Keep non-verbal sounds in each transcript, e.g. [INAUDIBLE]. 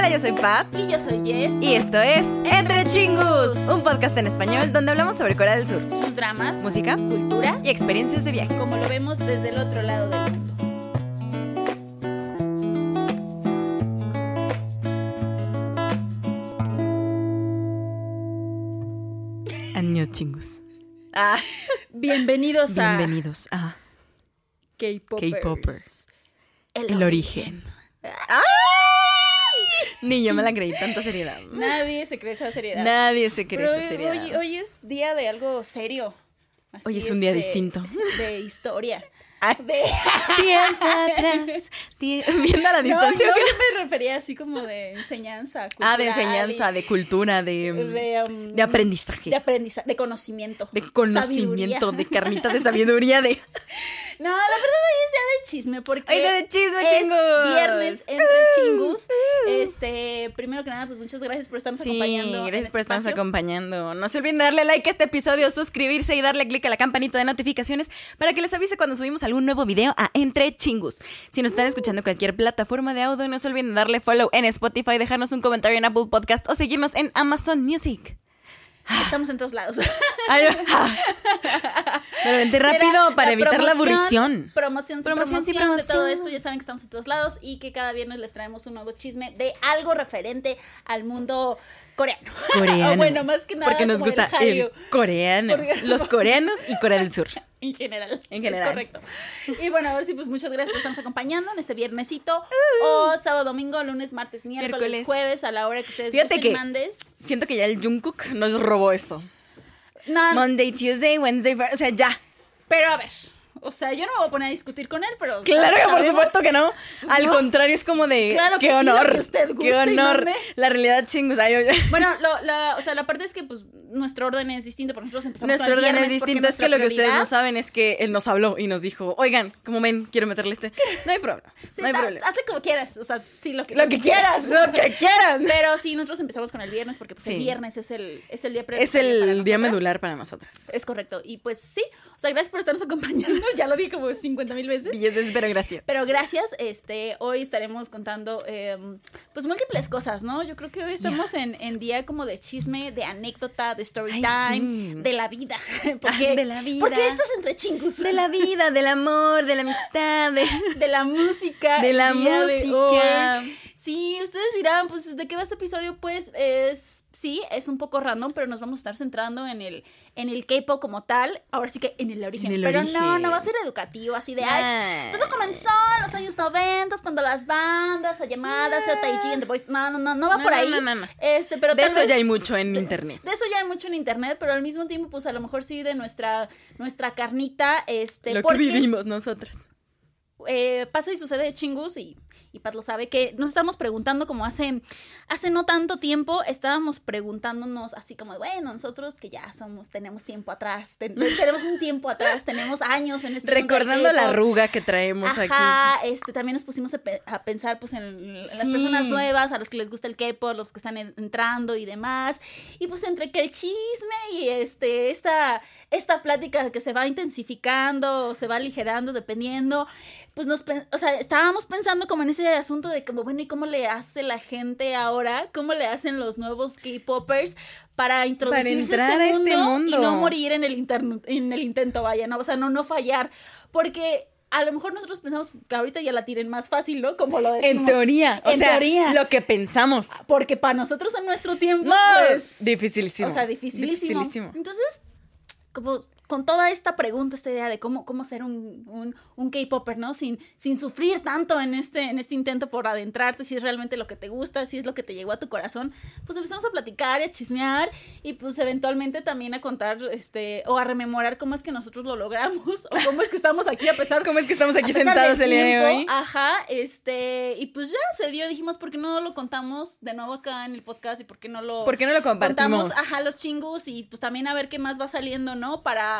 Hola, yo soy Pat. Y yo soy Jess. Y esto es Entre Chingus, un podcast en español donde hablamos sobre Corea del Sur, sus dramas, música, cultura y experiencias de viaje. como lo vemos desde el otro lado del mundo. Año Chingus. Ah, Bienvenidos a bienvenidos a K-Popers. K-Popers. El, El Origen. Ni yo me la creí, tanta seriedad. Nadie se cree esa seriedad. Nadie se cree Pero esa seriedad. hoy, hoy es día de algo serio. Así Hoy es un día de- distinto. De historia. De... Tiempo atrás. tie- Viendo a la distancia. no, ¿o qué? me refería así como de enseñanza. Ah, de cultural enseñanza, y de cultura, de, de, um, de aprendizaje. de aprendizaje, de conocimiento. de conocimiento, sabiduría. de carnita de sabiduría, de... [LAUGHS] No, la verdad hoy es día de chisme porque día de chisme, es viernes entre chingus. Este, primero que nada, pues muchas gracias por estarnos Sí, acompañando. gracias este por estarnos espacio. acompañando. No se olviden de darle like a este episodio, suscribirse y darle click a la campanita de notificaciones para que les avise cuando subimos algún nuevo video a Entre Chingus. Si nos están escuchando en cualquier plataforma de audio, no se olviden de darle follow en Spotify, dejarnos un comentario en Apple Podcast o seguirnos en Amazon Music. Estamos en todos lados. Ay, ah. Pero vente rápido Era para evitar la promoción, aburrición. Promoción, sí, Promoción, promoción, sí, de todo promoción. esto. Ya saben que estamos en todos lados y que cada viernes les traemos un nuevo chisme de algo referente al mundo coreano. [LAUGHS] Coreano. o bueno, más que nada Porque nos gusta el el, coreano. Porque- Los [LAUGHS] coreanos y Corea del Sur. En general. En general. Es correcto. Y bueno, ahora sí, pues muchas gracias por estarnos acompañando en este viernesito. Uh. O sábado, domingo, lunes, martes, miércoles, Miércoles. jueves, a la hora que ustedes Fíjate que- mandes. Siento que ya el Jungkook nos robó eso. No, Monday, Tuesday, Wednesday, o sea, ya. pero a ver. O sea, yo no me voy a poner a discutir con él, pero. Claro que por supuesto que no. Pues Al no. contrario, es como de Claro que qué sí, lo honor. que usted guste qué honor. La realidad. Ay, oye. [LAUGHS] Bueno, lo, la, o sea, la parte es que pues nuestro orden es distinto, porque nosotros empezamos Nuestro orden es distinto. Es que lo que ustedes no saben es que él nos habló y nos dijo, oigan, como ven, quiero meterle este. [LAUGHS] No hay problema. Sí, no hay problema. Hazle como quieras, o sea, sí, lo que, Lo que quieras, lo que [LAUGHS] quieras. Pero sí, nosotros empezamos con el viernes porque pues, Sí. el viernes es el, es el día Es el día nosotras. medular para nosotras. Es correcto. Y pues sí, o sea, gracias por estarnos acompañando. Ya lo dije como 50 mil veces. Y eso pero gracias. Pero gracias, este, hoy estaremos contando eh, pues múltiples cosas, ¿no? Yo creo que hoy estamos en, Yes. en día como de chisme, de anécdota, de story Ay, time, sí. de la vida. [LAUGHS] Porque, de la vida. Porque esto es entre chingus. De la vida, del amor, de la amistad, de... [LAUGHS] de la música. De la de música. Sí, ustedes dirán, pues, ¿de qué va este episodio? Pues es, sí, es un poco random, pero nos vamos a estar centrando en el, en el K-pop como tal. Ahora sí que en el origen. En el pero no, origen. no va a ser educativo, así de, ay, todo comenzó en los años 90 cuando las bandas, o llamadas, o Taiji and the Boys. No, no, no, no va No, por ahí. no, no, no. Este, pero De tal eso ya hay mucho en internet. de eso ya hay mucho en internet, pero al mismo tiempo, pues a lo mejor sí de nuestra, nuestra carnita, este, Lo que vivimos nosotras. eh, pasa y sucede de chingus y, y Pat lo sabe que nos estamos preguntando como hace hace no tanto tiempo estábamos preguntándonos así como bueno nosotros que ya somos tenemos tiempo atrás ten- [LAUGHS] tenemos un tiempo atrás tenemos años en este Recordando la arruga que traemos aquí. Este, también nos pusimos a, pe- a pensar pues en, en las personas nuevas, a los que les gusta el K-pop, los que están en- entrando y demás. Y pues entre que el chisme y este, esta, esta plática que se va intensificando o se va aligerando dependiendo, pues nos, o sea, estábamos pensando como en ese asunto de como, bueno, ¿y cómo le hace la gente ahora? ¿Cómo le hacen los nuevos K-popers para introducirse entrar a a este, este mundo, y mundo? no morir en el, interno- en el intento, vaya, ¿no? O sea, no, no fallar. Porque a lo mejor nosotros pensamos que ahorita ya la tienen más fácil, ¿no? Como lo En decimos. teoría, o en sea, teoría. lo que pensamos. Porque para nosotros en nuestro tiempo, No, pues. dificilísimo. O sea, dificilísimo. Dificilísimo. Entonces, como con toda esta pregunta, esta idea de cómo, cómo ser un, un, un K-Popper, ¿no? Sin, sin sufrir tanto en este, en este intento por adentrarte, si es realmente lo que te gusta, si es lo que te llegó a tu corazón, pues empezamos a platicar y a chismear y pues eventualmente también a contar, este, o a rememorar cómo es que nosotros lo logramos, o cómo es que estamos aquí a pesar [LAUGHS] ¿Cómo es que estamos aquí sentados el día de hoy? Ajá, este, y pues ya se dio, dijimos, ¿por qué no lo contamos de nuevo acá en el podcast y por qué no lo ¿Por qué no lo compartimos? contamos, ajá, los chingus y pues también a ver qué más va saliendo, ¿no? Para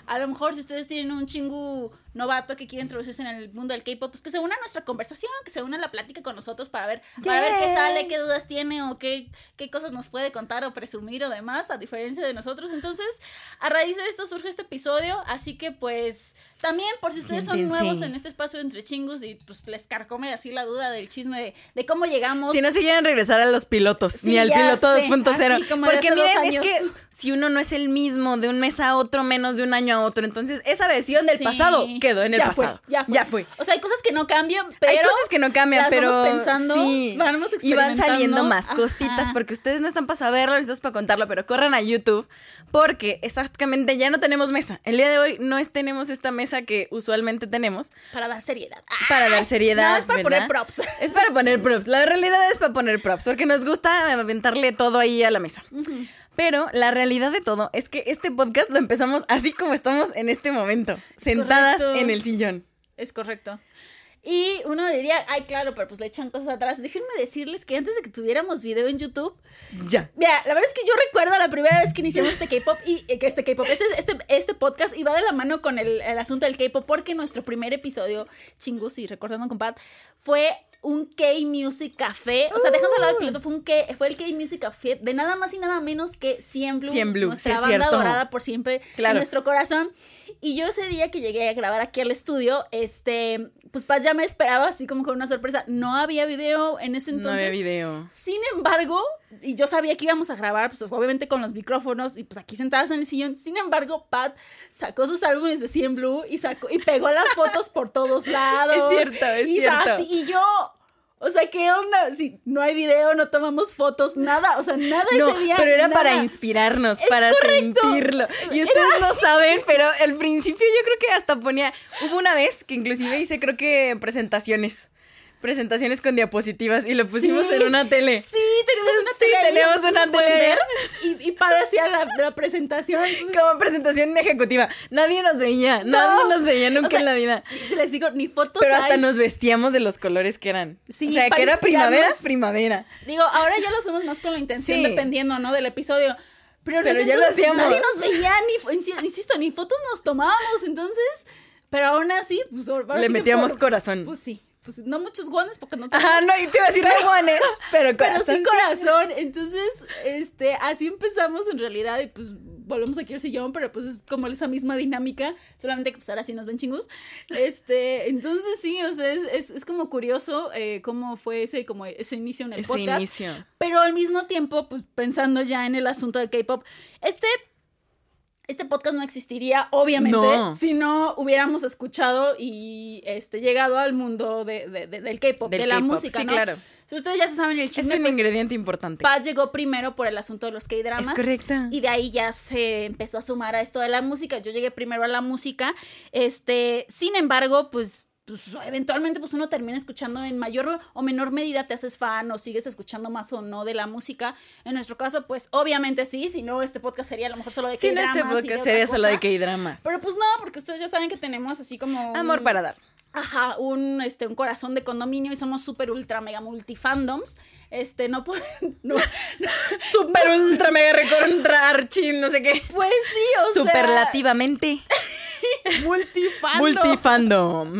A lo mejor si ustedes tienen un chingu novato que quiere introducirse en el mundo del K-pop, pues que se una a nuestra conversación, que se una a la plática con nosotros para ver, para ver qué sale, qué dudas tiene o qué, qué cosas nos puede contar o presumir o demás, a diferencia de nosotros. Entonces, a raíz de esto surge este episodio, así que pues también por si ustedes son nuevos en este espacio de entre chingus y pues les carcome así la duda del chisme de, de cómo llegamos. Si no se quieren regresar a los pilotos, Sí, ni al piloto sé, 2.0. así como de Porque miren, es que si uno no es el mismo de un mes a otro, menos de un año a otro, entonces esa versión del Sí. pasado quedó en el Ya fue, pasado. ya fue. Ya fue. O sea, hay cosas que no cambian, pero. Hay cosas que no cambian, pero vamos pensando, sí. vamos y van saliendo más Ajá. cositas porque ustedes no están para saberlo, nosotros para contarlo, pero corran a YouTube porque exactamente ya no tenemos mesa. El día de hoy no es- tenemos esta mesa que usualmente tenemos Para dar seriedad. para dar seriedad. No, es para ¿verdad? poner props. [LAUGHS] Es para poner props. La realidad es para poner props, porque nos gusta aventarle todo ahí a la mesa. Pero la realidad de todo es que este podcast lo empezamos así como estamos en este momento, sentadas correcto. en el sillón. Es correcto. Y uno diría, ay, claro, pero pues le echan cosas atrás. Déjenme decirles que antes de que tuviéramos video en YouTube, Ya. Mira, la verdad es que yo recuerdo la primera vez que iniciamos este K-pop y eh, que este K-pop, este, este, este podcast iba de la mano con el, el asunto del K-pop porque nuestro primer episodio, chingus y recordando con Pat, fue un K-Music Café. O sea, dejando de lado el piloto, fue, un K, fue el K-Music Café de nada más y nada menos que 100 Blue. 100 Blue, nuestra sí, banda cierto. dorada por siempre Claro. en nuestro corazón. Y yo ese día que llegué a grabar aquí al estudio, este, pues Pat ya me esperaba así como con una sorpresa. No había video en ese no entonces. había video. Sin embargo, y yo sabía que íbamos a grabar, pues obviamente con los micrófonos y pues aquí sentadas en el sillón. Sin embargo, Pat sacó sus álbumes de 100 Blue y sacó y pegó las fotos por todos [LAUGHS] lados. Es cierto, es y, cierto. así- y yo, o sea, ¿qué onda? Si no hay video, no tomamos fotos, nada, o sea, nada No, ese día. pero era nada. para inspirarnos, Es para correcto. sentirlo. Y ustedes no [LAUGHS] saben, pero al principio yo creo que hasta ponía. Hubo una vez que inclusive hice, creo que presentaciones. Presentaciones con diapositivas y lo pusimos Sí. en una tele. Sí, tenemos una Sí, tele. tenemos una tele. ver, Y, y Pat hacía la, la presentación. Como presentación ejecutiva. Nadie nos veía, nadie nos veía nunca O sea, en la vida. Les digo, ni fotos Pero hasta nos vestíamos de los colores que eran. Sí, o sea, que era primavera, primavera. Digo, ahora ya lo hacemos más con la intención, Sí. dependiendo, ¿no? Del episodio. Pero, Pero ya lo hacíamos. Nadie nos veía, ni, insisto, ni fotos nos tomábamos, entonces. Pero aún así, pues Le metíamos por- corazón. Pues sí, pues no muchos guanes porque no Ajá, no, y te iba a decir no guanes, pero [LAUGHS] pero corazón. sí corazón. Entonces, este, así empezamos en realidad y pues volvemos aquí al sillón, pero pues es como esa misma dinámica, solamente que pues ahora sí nos ven chingus. Este, entonces sí, o sea, es, es, es como curioso eh, cómo fue ese, como ese inicio en el Ese podcast. inicio. Pero al mismo tiempo, pues pensando ya en el asunto del K-pop, este este podcast no existiría, obviamente, No. si no hubiéramos escuchado y este, llegado al mundo de, de- de- del K-pop, de la música, sí, ¿no? claro. Si ustedes ya se saben el Es chisme, un pues, ingrediente importante. Paz llegó primero por el asunto de los K-dramas. Es correcto. Y de ahí ya se empezó a sumar a esto de la música. Yo llegué primero a la música. Este, sin embargo, pues. Pues, eventualmente pues uno termina escuchando en mayor o menor medida te haces fan o sigues escuchando más o no de la música. En nuestro caso, pues obviamente sí, si no este podcast sería a lo mejor solo de Si no, K-dramas. este podcast sería solo de. K-dramas. Pero pues no, porque ustedes ya saben que tenemos así como... un- Amor para dar. Ajá, un, este, un corazón de condominio y somos súper ultra mega multifandoms. Este, no pueden. [LAUGHS] No, Super ultra mega recontra archi, no sé qué. pues sí, o sea. Superlativamente [LAUGHS] Multifandom. multifandom.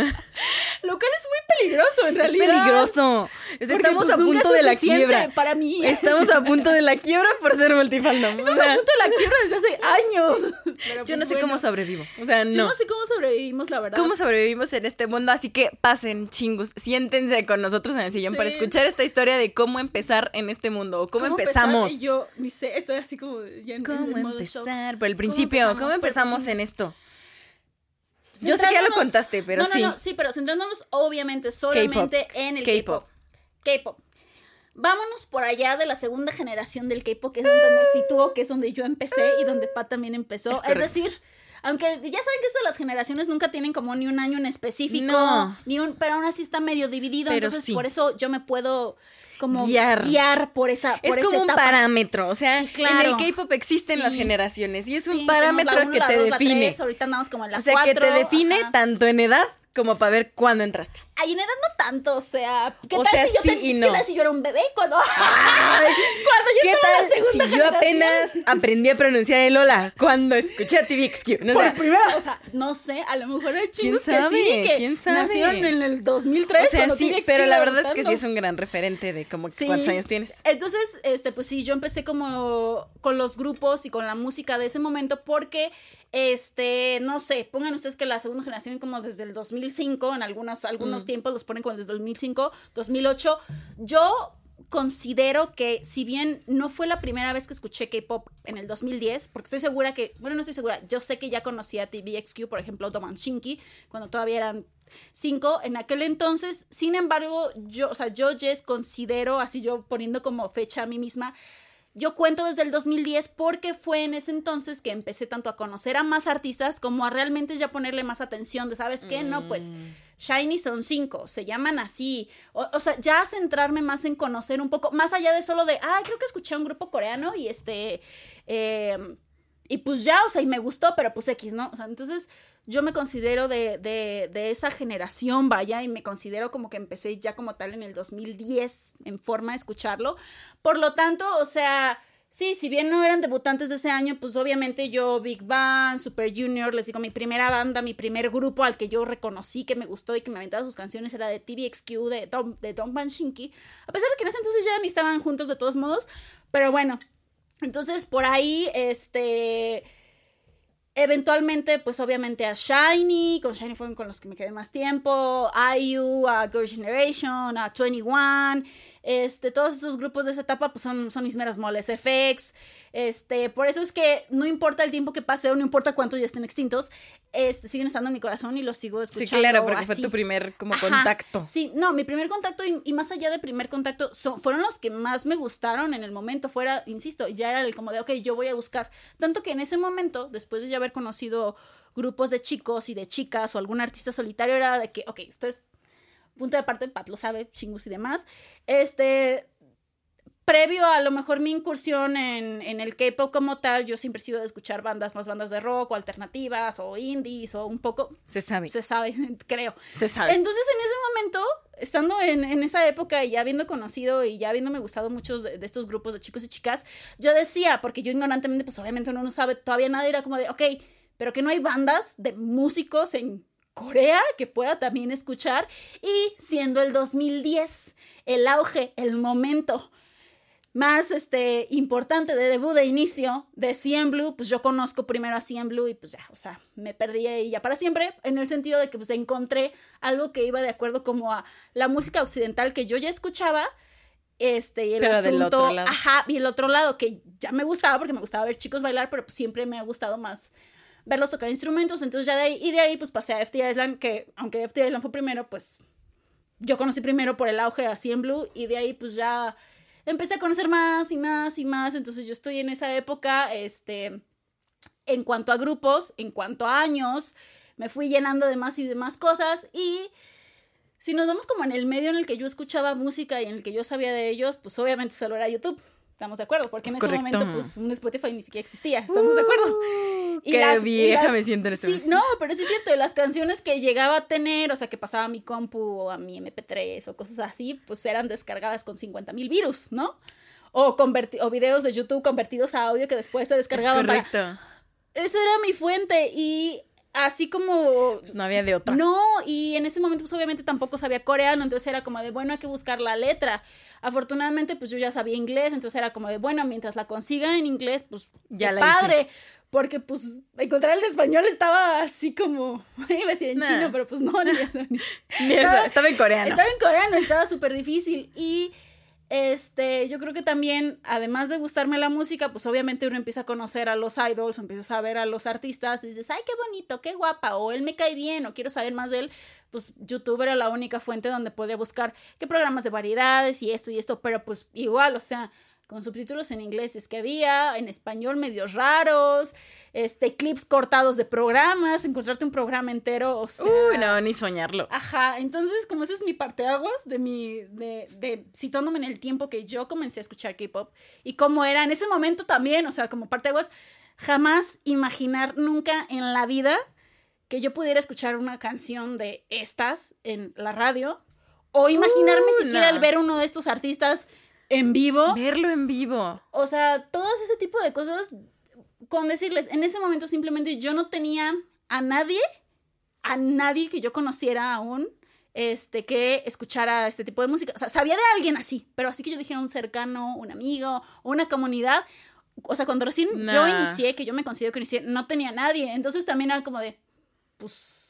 Lo cual es muy peligroso, en Es realidad. peligroso. O sea, Porque, estamos pues, a punto es de la quiebra. Para mí. Estamos a punto de la quiebra por ser multifandom. O Estamos sea, a punto de la quiebra desde hace años. Pero, [LAUGHS] yo no pues, sé bueno. cómo sobrevivo. O sea, Yo no. no sé cómo sobrevivimos, la verdad. ¿Cómo sobrevivimos en este mundo? Así que pasen, chingus, siéntense con nosotros en el sillón Sí. para escuchar esta historia de cómo empezar en este mundo o cómo, empezar? empezamos. Y Yo ni sé, estoy así como ya en, ¿Cómo en modo shock. empezar? Por el principio, ¿cómo empezamos, Pues, en esto? Yo sé que ya lo contaste, pero no, no, sí. No, sí, pero centrándonos obviamente solamente en el K-pop. K-pop. Vámonos por allá de la segunda generación del K-pop, que es donde me sitúo, que es donde yo empecé y donde Pat también empezó. Es decir, aunque ya saben que esto de las generaciones nunca tienen como ni un año en específico, No. ni un, pero aún así está medio dividido, Pero entonces sí. por eso yo me puedo como Guiar. guiar, por esa Es esa como un etapa. parámetro, o sea, Sí, claro. en el K-pop existen Sí. las generaciones y es un parámetro uno, que te dos, define. tres, ahorita andamos como en la o sea, que te define ajá. tanto en edad como para ver cuándo entraste. Ay, en edad no tanto, o sea, ¿qué O tal sea, si yo sí ten- y ¿qué no. tal si yo era un bebé cuando, [LAUGHS] cuando yo ¿Qué estaba en tal la segunda si yo apenas aprendí a pronunciar el hola cuando escuché a TVXQ? No, Por sea, primera, o sea, no sé, a lo mejor hay que sí, sabe? que ¿Quién sabe? nacieron en el 2003. o sea, cuando sí, TVXQ pero la verdad es que sí es un gran referente de como Sí. cuántos años tienes. Entonces, este, pues sí, yo empecé como con los grupos y con la música de ese momento porque, este, no sé, pongan ustedes que la segunda generación como desde el 2005, en algunos, Mm. Tiempos los ponen como desde el 2005, 2008. Yo considero que si bien no fue la primera vez que escuché K-pop en el 2010, porque estoy segura que, bueno, no estoy segura, yo sé que ya conocía a TVXQ, por ejemplo, Doman Shinki, cuando todavía eran cinco en aquel entonces. Sin embargo, yo, o sea, yo Jess considero, así yo poniendo como fecha a mí misma, yo cuento desde el 2010 porque fue en ese entonces que empecé tanto a conocer a más artistas como a realmente ya ponerle más atención de, ¿sabes qué? No, pues Shiny son cinco, se llaman así. O, o sea, ya centrarme más en conocer un poco, más allá de solo de, ah, creo que escuché a un grupo coreano y este... eh, y pues ya, o sea, y me gustó, pero pues X, ¿no? O sea, entonces yo me considero de, de, de esa generación, vaya, y me considero como que empecé ya como tal en el 2010 en forma de escucharlo. Por lo tanto, o sea, sí, si bien no eran debutantes de ese año, pues obviamente yo, Big Bang, Super Junior, les digo, mi primera banda, mi primer grupo al que yo reconocí que me gustó y que me aventaba sus canciones era de TVXQ, de Don, de Don Van Shinki, a pesar de que en ese entonces ya ni estaban juntos de todos modos, pero bueno, entonces, por ahí, este. Eventualmente, pues obviamente a Shiny, con Shiny fueron con los que me quedé más tiempo, IU, a Girl Generation, a 21, este, todos esos grupos de esa etapa pues son, son mis meras moles, FX, este, por eso es que no importa el tiempo que pase o no importa cuántos ya estén extintos, este, siguen estando en mi corazón y los sigo escuchando. Sí, claro, porque fue tu primer como Ajá. contacto. Sí, no, mi primer contacto y, y más allá de primer contacto son, fueron los que más me gustaron en el momento. Fuera, insisto, ya era el como de, ok, yo voy a buscar. Tanto que en ese momento, después de ya haber conocido grupos de chicos y de chicas o algún artista solitario, era de que, ok, ustedes, punto de parte, Pat lo sabe, chingus y demás. Este, previo a lo mejor mi incursión en, en el K-pop como tal, yo siempre he sido de escuchar bandas, más bandas de rock o alternativas o indies o un poco. Se sabe. Se sabe, [LAUGHS] creo. Se sabe. Entonces, en ese momento, estando en, en esa época y ya habiendo conocido y ya habiéndome gustado muchos de, de estos grupos de chicos y chicas, yo decía, porque yo ignorantemente, pues obviamente uno no sabe todavía nada, era como de, ok, pero que no hay bandas de músicos en Corea que pueda también escuchar. Y siendo el 2010 el auge, el momento más este, importante de debut de inicio de CN Blue, pues yo conozco primero a CN Blue y pues ya, o sea, me perdí ahí ya para siempre, en el sentido de que pues encontré algo que iba de acuerdo como a la música occidental que yo ya escuchaba, este, y el Pero del asunto, otro lado. ajá, y el otro lado que ya me gustaba porque me gustaba ver chicos bailar, pero pues siempre me ha gustado más verlos tocar instrumentos, entonces ya de ahí, y de ahí pues pasé a FT Island, que aunque FT Island fue primero, pues yo conocí primero por el auge así en Blue y de ahí pues ya empecé a conocer más y más y más, entonces yo estoy en esa época, este, en cuanto a grupos, en cuanto a años, me fui llenando de más y de más cosas y si nos vamos como en el medio en el que yo escuchaba música y en el que yo sabía de ellos, pues obviamente solo era YouTube. Estamos de acuerdo, porque en Es ese momento pues un Spotify ni siquiera existía, estamos de acuerdo. Y Qué las- y vieja las- me siento en este Sí, momento. no, pero sí es cierto, de las canciones que llegaba a tener, o sea, que pasaba a mi compu o a mi MP3 o cosas así, pues eran descargadas con 50 mil virus, ¿no? O, o videos de YouTube convertidos a audio que después se Es descargaban para... correcto. Esa era mi fuente y así como Pues no había de otra. no, y en ese momento pues obviamente tampoco sabía coreano, entonces era como de, bueno, hay que buscar la letra. Afortunadamente pues yo ya sabía inglés, entonces era como de, bueno, mientras la consiga en inglés, pues Ya la padre. Porque pues encontrar el de español estaba así como, [LAUGHS] iba a decir en Nah. chino, pero pues no, ni eso, [LAUGHS] ni- Ni eso, estaba en coreano. estaba en coreano, estaba súper difícil. Y este, yo creo que también, además de gustarme la música, pues obviamente uno empieza a conocer a los idols, empiezas a ver a los artistas y dices, ay, qué bonito, qué guapa, o él me cae bien, o quiero saber más de él. Pues YouTube era la única fuente donde podía buscar qué programas de variedades y esto y esto, pero pues igual, o sea, con subtítulos en inglés es que había, en español medios raros, este, clips cortados de programas, encontrarte un programa entero, o sea... Uy, no, ni soñarlo. Ajá, entonces como esa es mi parteaguas de mi, de, de situándome en el tiempo que yo comencé a escuchar K-pop y cómo era en ese momento también, o sea, como parteaguas, jamás imaginar nunca en la vida que yo pudiera escuchar una canción de estas en la radio o imaginarme Uh, siquiera el ver uno de estos artistas en vivo. Verlo en vivo. O sea, todos ese tipo de cosas, con decirles, en ese momento simplemente yo no tenía a nadie, a nadie que yo conociera aún, este, que escuchara este tipo de música. O sea, sabía de alguien así, pero así que yo dijera un cercano, un amigo, una comunidad. O sea, cuando recién yo inicié, que yo me considero que inicié, no tenía nadie. Entonces también era como de, pues,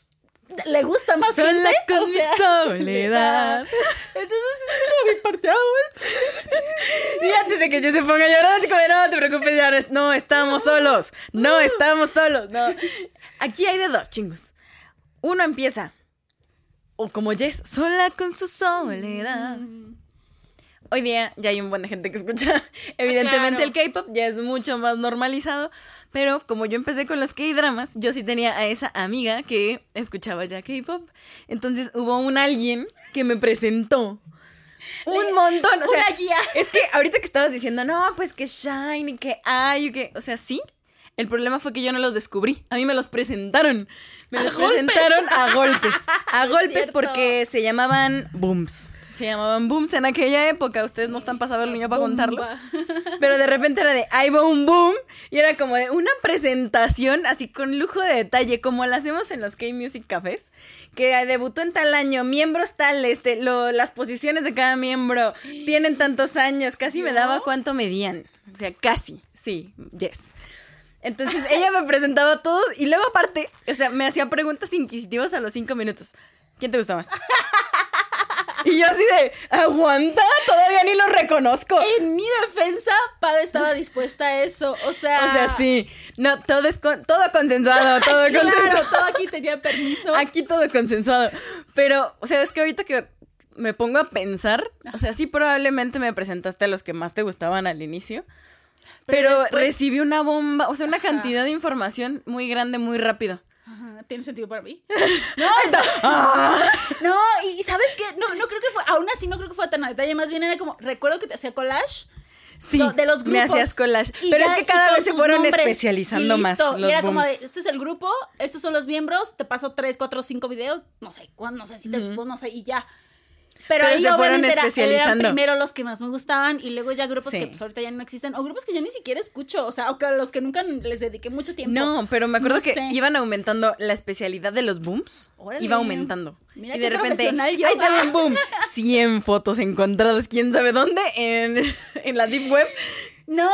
le gusta más Sola gente. con O mi sea, soledad. [LAUGHS] Entonces es como mi parte [LAUGHS] Y antes de que yo se ponga a llorar, así como, no te preocupes, ya no, es- no estamos solos. No estamos solos. No. Aquí hay de dos, chingos. Uno empieza, o como Jess, sola con su soledad. Hoy día ya hay un buen de gente que escucha. [LAUGHS] Evidentemente el K-pop ya es mucho más normalizado, pero como yo empecé con los K-dramas, yo sí tenía a esa amiga que escuchaba ya K-pop. Entonces hubo un alguien que me presentó un montón, o sea, una guía. es que ahorita que estabas diciendo, no, pues que Shine, que hay, que, o sea, sí. El problema fue que yo no los descubrí. A mí me los presentaron. Me A los golpes. presentaron a golpes. A Es [LAUGHS] golpes porque se llamaban booms. Se llamaban booms en aquella época. Ustedes no están para saberlo ni yo para contarlo. Pero de repente era de va un boom. Y era como de una presentación así con lujo de detalle, como la hacemos en los K-Music Cafés. Que debutó en tal año, miembros tal, este, lo, las posiciones de cada miembro tienen tantos años. Casi me daba cuánto medían. O sea, casi. Sí, yes. Entonces ella me presentaba a todos y luego aparte, o sea, me hacía preguntas inquisitivas a los cinco minutos. ¿Quién te gusta más? Y yo así de, aguanta, todavía ni lo reconozco. En mi defensa, Pada estaba dispuesta a eso. O sea. O sea, sí, no, todo es con- todo consensuado, [LAUGHS] todo Claro, consensuado. todo aquí tenía permiso. Aquí todo consensuado. Pero, o sea, es que ahorita que me pongo a pensar, o sea, sí probablemente me presentaste a los que más te gustaban al inicio. Pero Pero, después- recibí una bomba, o sea, una Ajá. cantidad de información muy grande, muy rápido. [LAUGHS] ¿Tiene sentido para mí? [LAUGHS] [LAUGHS] ¡Ah! No, y ¿sabes qué? No, no creo que fue, aún así no creo que fue tan a detalle, más bien era como, recuerdo que te hacía collage. Sí, de los me grupos. hacías collage. Y Pero ya- es que cada vez se fueron especializando y más. Los y era como de, booms. este es el grupo, estos son los miembros, te paso tres, cuatro, cinco videos, no sé, cuándo, no sé si te, no sé, y ya. Pero, Pero ahí se fueron era- eran primero los que más me gustaban y luego ya grupos Sí. que pues ahorita ya no existen o grupos que yo ni siquiera escucho, o sea, o que a los que nunca les dediqué mucho tiempo. No, pero me acuerdo No que sé. iban aumentando la especialidad de los booms. Órale. Iba aumentando. Mira y qué de repente, ahí también boom. 100 fotos encontradas, quién sabe dónde, en, [LAUGHS] en la Deep Web. No,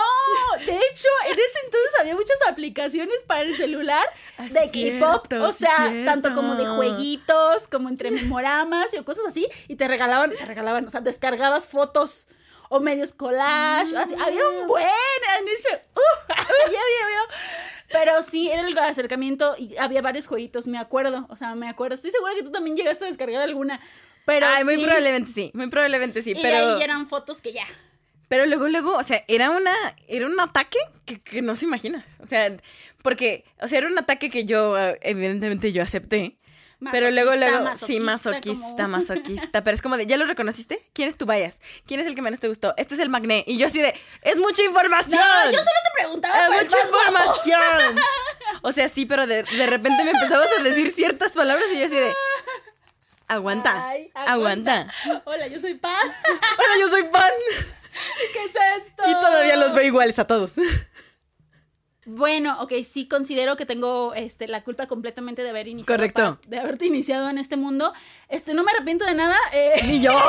de hecho, en ese entonces había muchas aplicaciones para el celular Ah, de K-pop, o sea, tanto como de jueguitos, como entre memoramas y cosas así, y te regalaban, te regalaban, o sea, descargabas fotos o medios collage, así, había un buen en ese, uh. [LAUGHS] Pero sí, era el acercamiento y había varios jueguitos, me acuerdo, o sea, me acuerdo. Estoy segura que tú también llegaste a descargar alguna. Pero Ay, muy sí, probablemente sí, muy probablemente sí, Y pero... ahí eran fotos que ya. Pero luego, luego, o sea, era una, era un ataque que, que no se imaginas. O sea, porque, o sea, era un ataque que yo, eh, evidentemente, yo acepté. pero luego, Masoquista, luego, sí, masoquista, masoquista, como- masoquista. Pero es como de, ¿ya lo reconociste? ¿Quién es tu bias? ¿Quién es el que menos te gustó? Este es el magné. Y yo así de, es mucha información. No, yo solo te preguntaba ¡Es mucha guapo. información. O sea, sí, pero de, de repente me empezabas a decir ciertas palabras y yo así de, aguanta, Ay, aguanta. Hola, yo soy Pan. Hola, yo soy pan. [LAUGHS] ¿Qué es esto? Y todavía los veo iguales a todos. Bueno, ok, sí considero que tengo este, la culpa completamente de haber iniciado. Correcto. de haberte iniciado en este mundo. Este, no me arrepiento de nada. eh, Ni yo. [LAUGHS]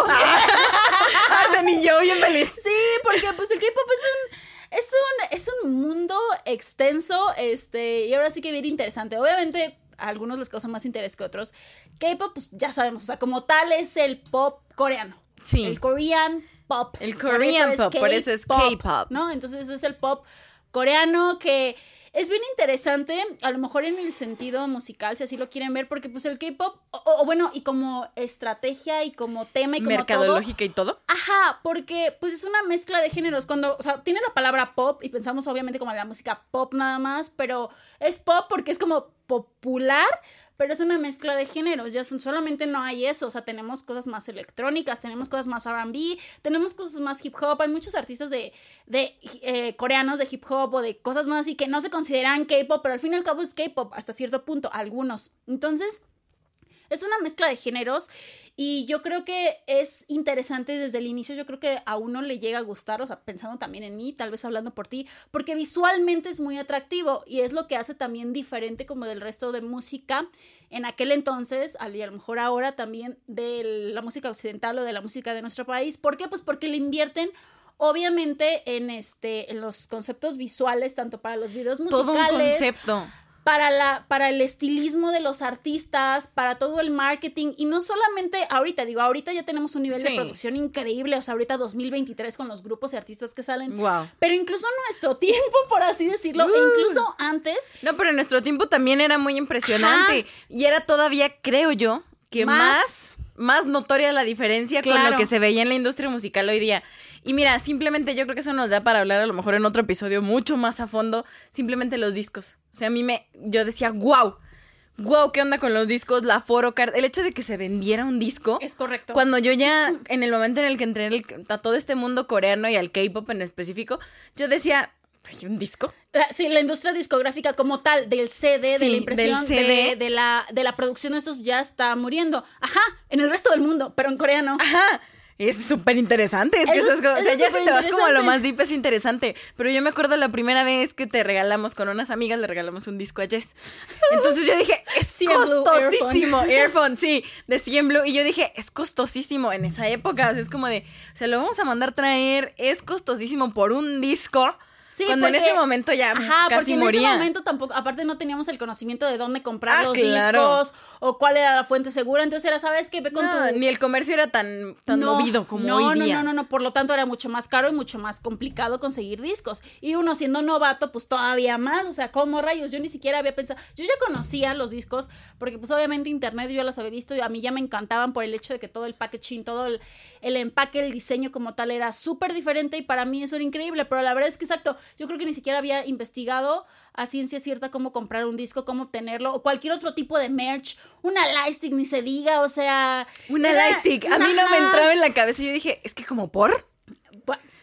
Ah, ni yo, bien feliz. sí, porque pues el K-pop es un. Es un, es un mundo extenso, este, y ahora sí que bien interesante. Obviamente, a algunos les causa más interés que otros. K-pop, pues ya sabemos, o sea, como tal es el pop coreano. Sí. El Korean pop. El Korean pop, por eso es K-pop. ¿No? Entonces es el pop coreano que es bien interesante, a lo mejor en el sentido musical, si así lo quieren ver, porque pues el K-pop, o, o bueno, y como estrategia y como tema y como todo. Mercadológica y todo. Ajá, porque pues es una mezcla de géneros. Cuando, o sea, tiene la palabra pop y pensamos obviamente como en la música pop nada más, pero es pop porque es como popular, pero es una mezcla de géneros. Ya son, solamente no hay eso. O sea, tenemos cosas más electrónicas, tenemos cosas más RB, tenemos cosas más hip hop. Hay muchos artistas de, de eh, coreanos de hip hop o de cosas más y que no se consideran K-pop, pero al fin y al cabo es K-pop hasta cierto punto, algunos. Entonces, es una mezcla de géneros y yo creo que es interesante desde el inicio, yo creo que a uno le llega a gustar, o sea, pensando también en mí, tal vez hablando por ti, porque visualmente es muy atractivo y es lo que hace también diferente como del resto de música en aquel entonces, y a lo mejor ahora también de la música occidental o de la música de nuestro país. ¿Por qué? Pues porque le invierten obviamente en este en los conceptos visuales tanto para los videos musicales Todo un concepto para, la, para el estilismo de los artistas, para todo el marketing y no solamente ahorita, digo, ahorita ya tenemos un nivel de producción increíble, o sea, ahorita 2023 con los grupos y artistas que salen, Wow. pero incluso nuestro [LAUGHS] tiempo, por así decirlo, e Uh. incluso antes, No, pero en nuestro tiempo también era muy impresionante. Y era todavía, creo yo, que Más. más, más notoria la diferencia con Claro. lo que se veía en la industria musical hoy día. Y mira, simplemente yo creo que eso nos da para hablar a lo mejor en otro episodio mucho más a fondo, simplemente los discos. O sea, a mí me, yo decía, wow, wow, ¿qué onda con los discos? La Forocard, el hecho de que se vendiera un disco. es correcto. Cuando yo ya, en el momento en el que entré el- a todo este mundo coreano y al K-pop en específico, yo decía, ¿hay un disco? La- sí, la industria discográfica como tal, del CD, de la impresión, CD. De, de la, de la producción estos ya está muriendo. Ajá, en el resto del mundo, pero en coreano. Ajá. Es súper interesante. Es que Eso eso es, como- o sea, ya si te vas como a lo más deep es interesante. Pero yo me acuerdo la primera vez que te regalamos con unas amigas, le regalamos un disco a Jess. Entonces yo dije, [LAUGHS] es CN Blue costosísimo. Earphone, sí, de 100 Blue. Y yo dije, es costosísimo en esa época. O sea, es como de, o sea, lo vamos a mandar traer, es costosísimo por un disco. Sí, cuando en porque- ese momento ya Ajá, porque casi en moría. ese momento tampoco, aparte no teníamos el conocimiento de dónde comprar Ah, los claro. discos o cuál era la fuente segura. Entonces era, ¿sabes qué? Ve con No, tu. ni el comercio era tan, tan No, movido como no, hoy no, día. No, no, no, por lo tanto era mucho más caro y mucho más complicado conseguir discos. Y uno siendo novato, pues todavía más, o sea, ¿cómo rayos? Yo ni siquiera había pensado, yo ya conocía los discos, porque pues obviamente internet yo los había visto y a mí ya me encantaban por el hecho de que todo el packaging, todo el, el empaque, el diseño como tal era súper diferente y para mí eso era increíble, pero la verdad es que exacto, yo creo que ni siquiera había investigado a ciencia cierta cómo comprar un disco, cómo obtenerlo, o cualquier otro tipo de merch, una lightstick ni se diga, o sea... Una lightstick. A mí no me entraba en la cabeza. y Yo dije, es que como por.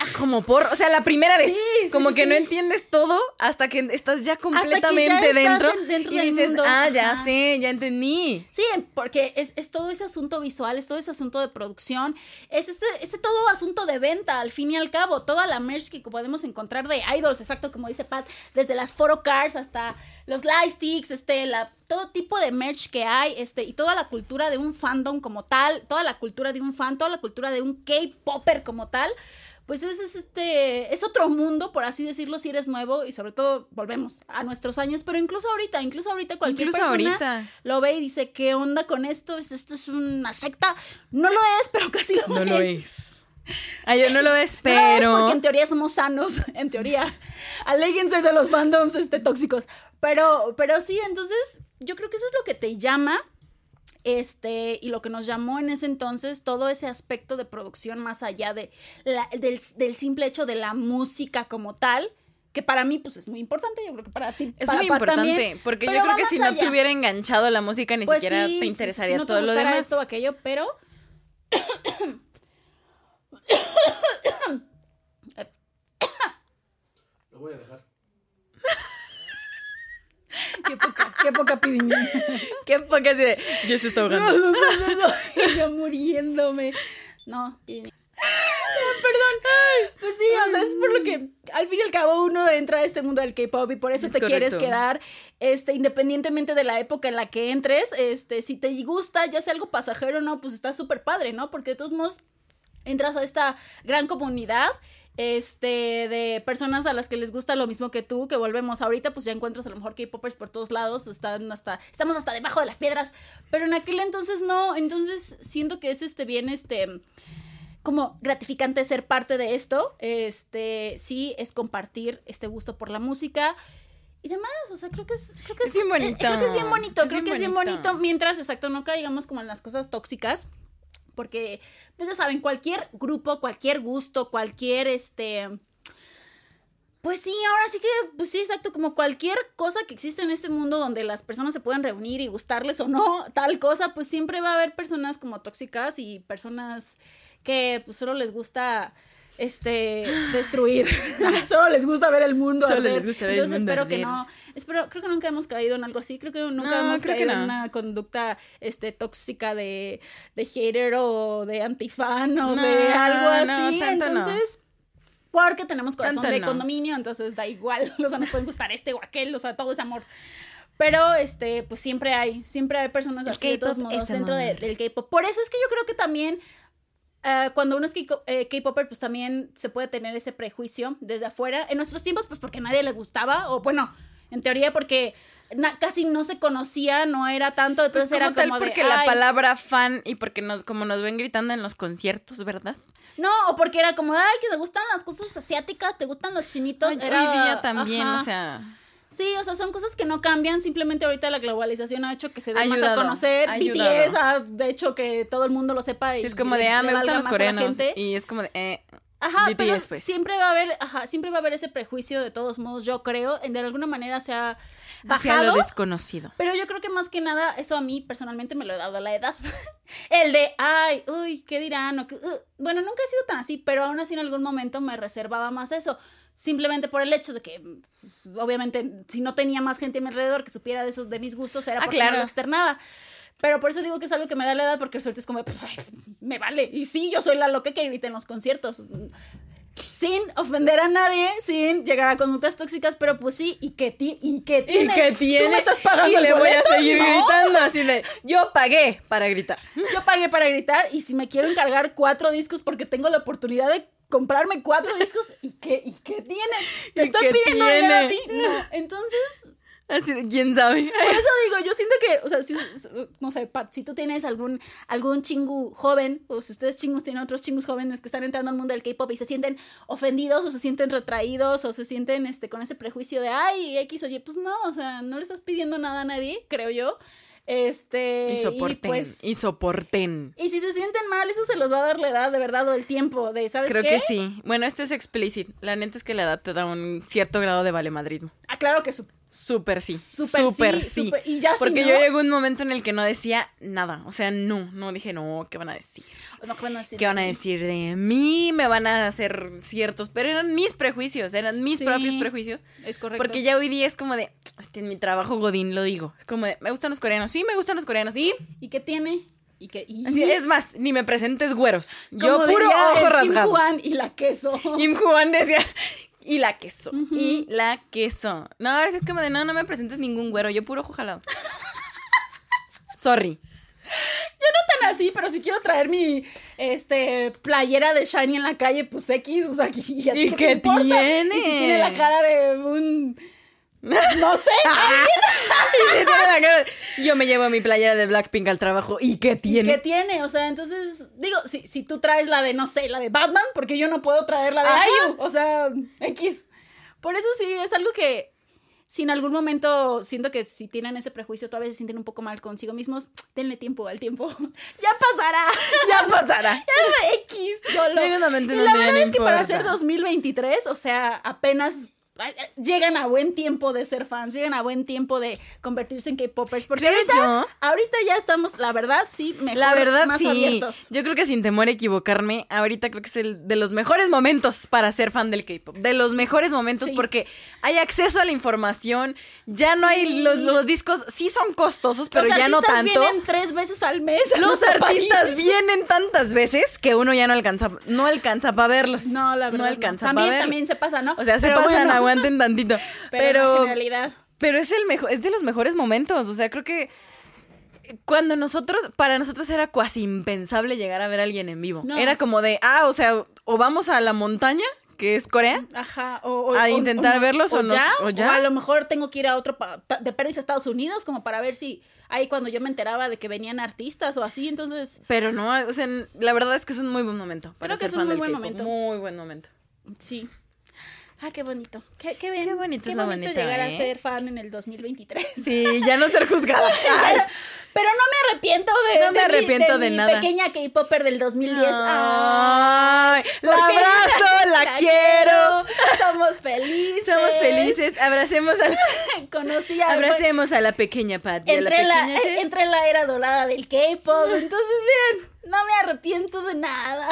[LAUGHS] Como por, o sea, la primera vez, Sí, como sí, que sí. no entiendes todo hasta que estás ya completamente dentro, en- dentro y dices, mundo. ah, ya Ajá. sé, ya entendí. Sí, porque es, es todo ese asunto visual, es todo ese asunto de producción, es este, este todo asunto de venta, al fin y al cabo, toda la merch que podemos encontrar de idols, exacto como dice Pat, desde las photocars hasta los lightsticks, este, la, todo tipo de merch que hay, este, y toda la cultura de un fandom como tal, toda la cultura de un fan, toda la cultura de un K-popper como tal, pues es, es este es otro mundo por así decirlo si eres nuevo y sobre todo volvemos a nuestros años pero incluso ahorita incluso ahorita cualquier Incluso persona ahorita. lo ve y dice qué onda con esto ¿Es- esto es una secta no lo es pero casi lo No es lo es. Ay, yo no lo es, [LAUGHS] No es porque en teoría somos sanos [LAUGHS] en teoría. Aléguense de los fandoms este tóxicos. Pero pero sí entonces yo creo que eso es lo que te llama este, y lo que nos llamó en ese entonces, todo ese aspecto de producción más allá de la- del, del simple hecho de la música como tal, que para mí pues es muy importante, yo creo que para ti Es para muy importante, también, porque yo creo que si no te hubiera enganchado la música, ni Pues siquiera sí, te interesaría si no te todo lo gustara demás. esto o aquello, pero [COUGHS] Lo voy a dejar. Qué poca, qué poca pidiña. Qué poca de, Yo se está ahogando. [LAUGHS] Y yo muriéndome. No, pidiña. Perdón. Pues sí, o sea, es por lo que al fin y al cabo uno entra a este mundo del K-pop y por eso Es te quieres quedar, este, independientemente de la época en la que entres, este, si te gusta, ya sea algo pasajero o no, pues está súper padre, ¿no? Porque de todos modos entras a esta gran comunidad este de personas a las que les gusta lo mismo que tú, que volvemos ahorita pues ya encuentras a lo mejor K-popers por todos lados, están hasta estamos hasta debajo de las piedras, pero en aquel entonces no, entonces siento que es este bien este como gratificante ser parte de esto, este sí es compartir este gusto por la música y demás, o sea, creo que es creo que Es bien bonito. eh, creo que es bien bonito, Es creo bien que es bien bonito mientras exacto no caigamos como en las cosas tóxicas porque pues ya saben, cualquier grupo, cualquier gusto, cualquier este pues sí, ahora sí que, pues sí, exacto, como cualquier cosa que existe en este mundo donde las personas se pueden reunir y gustarles o no, tal cosa, pues siempre va a haber personas como tóxicas y personas que pues solo les gusta este destruir. [LAUGHS] Solo les gusta ver el mundo Solo les gusta ver el mundo espero que no, espero, creo que nunca hemos caído en algo así, creo que nunca No, hemos caído en una conducta este tóxica de, de hater o de antifan o No, de algo así. entonces, porque tenemos corazón Tanto de no. condominio, entonces da igual, [LAUGHS] o sea, nos pueden gustar este o aquel, o sea, todo es amor. Pero, este, pues siempre hay, siempre hay personas El así de todos modos dentro de- del K-pop. Por eso es que yo creo que también eh, cuando uno es eh, K-Popper, pues también se puede tener ese prejuicio desde afuera. En nuestros tiempos, pues porque nadie le gustaba, o bueno, en teoría porque casi no se conocía, no era tanto, Pues entonces como era tal, como de, porque la "Ay". palabra fan y porque nos, como nos ven gritando en los conciertos, ¿verdad? No, o porque era como, ay, que te gustan las cosas asiáticas, te gustan los chinitos. Hoy, era, hoy día también, ajá. o sea. Sí, o sea, son cosas que no cambian, simplemente ahorita la globalización ha hecho que se dé más a ayudado, conocer. ha BTS ha de hecho que todo el mundo lo sepa y Sí, es como de, ah, me gustan los coreanos. Y es como de, eh. Ajá, BTS, pero pues. siempre va a haber, ajá, siempre va a haber ese prejuicio de todos modos, yo creo, en de alguna manera se ha Hacia bajado. lo desconocido. Pero yo creo que más que nada, eso a mí personalmente me lo he dado a la edad. [LAUGHS] El de, ay, uy, ¿qué dirán? O que, uh, bueno, nunca he sido tan así, pero aún así en algún momento me reservaba más eso. Simplemente por el hecho de que, mm, obviamente, si no tenía más gente a mi alrededor que supiera de esos de mis gustos, era Ah, porque claro. no lo externaba. Pero por eso digo que es algo que me da la edad, porque suerte es como, "Pff, ay, me vale. Y sí, yo soy la loca que grita en los conciertos. Sin ofender a nadie, sin llegar a conductas tóxicas, pero pues sí, ¿y qué, ti y qué tiene? ¿Y qué tiene? ¿Tú me estás pagando y el le voy a seguir No. gritando así de, yo pagué para gritar. Yo pagué para gritar y si me quiero encargar cuatro discos porque tengo la oportunidad de comprarme cuatro discos, ¿y qué, y qué tiene? [LAUGHS] Te ¿Y estoy pidiendo dinero a ti. No. Entonces, Así de, ¿quién sabe? por eso digo, yo siento que, o sea, si, no sé, Pat, si tú tienes algún, algún chingu joven, o si ustedes chingus tienen otros chingus jóvenes que están entrando al mundo del K-pop y se sienten ofendidos, o se sienten retraídos, o se sienten este, con ese prejuicio de, ay, X, oye, pues no, o sea, no le estás pidiendo nada a nadie, creo yo. Este, Y soporten, pues, y soporten. y si se sienten mal, eso se los va a dar la edad, de verdad, o el tiempo, de, ¿sabes Creo qué? que sí. Bueno, este es explícito. La neta es que la edad te da un cierto grado de valemadrismo. Ah, claro que su- Súper sí. Súper Súper sí, y ya si Porque no- yo llegó un momento en el que no decía nada. O sea, no, no dije, no, ¿qué van a decir? no, ¿qué van a decir? ¿Qué van a decir de mí? Me van a hacer ciertos, pero eran mis prejuicios, eran mis Sí, propios prejuicios. Es correcto. Porque ya hoy día es como de, este, en mi trabajo Godín lo digo, es como de, me gustan los coreanos, sí, me gustan los coreanos, y ¿Y qué tiene? ¿Y qué? Y... así, es más, ni me presentes güeros, yo puro ojo rasgado. Juan y la queso. Kim Juan decía, y la queso, y la queso. No, ahora sí es como de, no, no me presentes ningún güero, yo puro ojo jalado. [LAUGHS] Sorry. Yo no tan así, pero si quiero traer mi este playera de Shiny en la calle, pues X, o sea, [LAUGHS] ¿y, a ti ¿Y qué tiene? Y si tiene la cara de un no sé, [LAUGHS] Yo me llevo mi playera de Blackpink al trabajo, ¿y qué tiene? ¿qué tiene? O sea, entonces, digo, si, si tú traes la de, no sé, la de Batman, porque yo no puedo traer la de. Ayu, o sea, X. Por eso sí, es algo que si en algún momento siento que si tienen ese prejuicio todavía se sienten un poco mal consigo mismos, denle tiempo al tiempo. [LAUGHS] ya pasará. Ya pasará. [LAUGHS] Ya X, solo. Y la verdad es que para importa. ser 2023, o sea, apenas llegan a buen tiempo de ser fans, llegan a buen tiempo de convertirse en K-popers, porque ahorita, yo. ahorita ya estamos, la verdad, sí, mejor, La verdad, más sí. abiertos. Yo creo que sin temor a equivocarme, ahorita creo que es el de los mejores momentos para ser fan del K-pop. De los mejores momentos Sí. porque hay acceso a la información. Ya no hay. Los, los discos sí son costosos, pero Los ya no artistas tanto. vienen tres veces al mes. a Los artistas país. [LAUGHS] vienen tantas veces que uno ya no alcanza, no alcanza para verlos. No, la verdad. No alcanza También, para verlos. también se pasa, ¿no? O sea, se pasan, bueno, aguanten tantito. [LAUGHS] Pero, Pero, es el mejor, es de los mejores momentos. O sea, creo que cuando nosotros, para nosotros era cuasi impensable llegar a ver a alguien en vivo. No. Era como de, ah, o sea, o vamos a la montaña, que es Corea. Ajá, o, o- A intentar o- verlos o nos- ya, o ya. a lo mejor tengo que ir a otro, pa- de Pérez a Estados Unidos, como para ver si ahí cuando yo me enteraba de que venían artistas o así, entonces, Pero no, o sea, la verdad es que es un muy buen momento. Para Creo que es un muy buen momento. Muy buen momento. sí. Ah, qué bonito. Qué, qué, bien, Qué bonito qué es lo bonito bonito, llegar a ¿eh? ser fan en el 2023. Sí, ya no ser juzgada. [LAUGHS] Pero no me arrepiento de, No me de mi- arrepiento de mi nada. pequeña K-Popper del 2010. Ah, Ay, la abrazo, [LAUGHS] la, quiero. Somos felices. Somos felices. Abracemos a la, [LAUGHS] Conocí a abracemos a la pequeña Patty. a la entre la, pequeña Jess. entre la era dorada del K-pop. Entonces, miren, no me arrepiento de nada.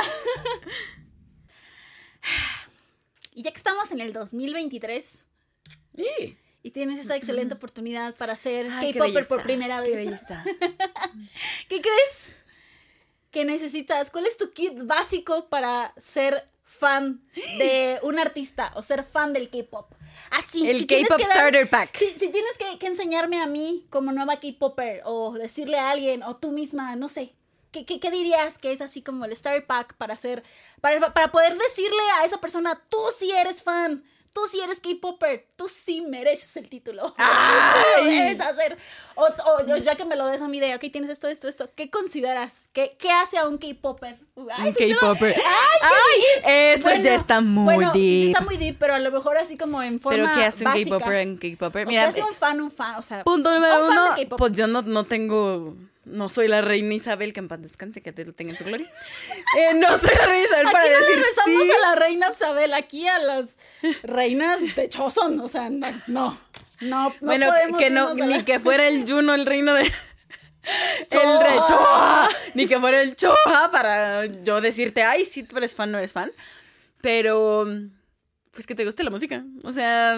Y ya que estamos en el 2023 y tienes esa excelente oportunidad para ser K-Popper por primera vez. [LAUGHS] ¿qué crees que necesitas? ¿Cuál es tu kit básico para ser fan de un artista o ser fan del K-pop? Así, El si tienes K-pop starter pack. Si, si tienes que, que enseñarme a mí como nueva K-popper o decirle a alguien o tú misma, no sé. ¿Qué, qué, qué dirías que es así como el starter pack para hacer, para, para poder decirle a esa persona, tú sí eres fan, tú sí eres K-popper, tú sí mereces el título, [LAUGHS] tú sí ¡Ay! debes hacer. O, o- ya que me lo des a mi idea, ok, tienes esto, esto, esto, ¿qué consideras? ¿Qué, qué hace a un K-popper? Ay, Un sí K-popper. ¡Ay, Ay, eso Bueno, ya está muy bueno, sí, sí deep. está muy deep, pero a lo mejor así como en forma Pero ¿qué hace un. K-popper un K-popper? ¿O Mira, qué hace un fan, un fan, o sea, punto un número fan uno, pues yo no, no tengo, no soy la reina Isabel, que en paz descanse, que te lo tenga en su gloria. [LAUGHS] Eh, no soy la reina Isabel para Aquí no decir sí. a la reina Isabel, aquí a las reinas de Choson, o sea, no, no, no, no bueno, podemos que no, ni la- que fuera el Juno el reino de... [LAUGHS] El rey Choa. Ni que fuera el Choa para yo decirte, ay, sí, tú eres fan, no eres fan. Pero, pues que te guste la música. O sea,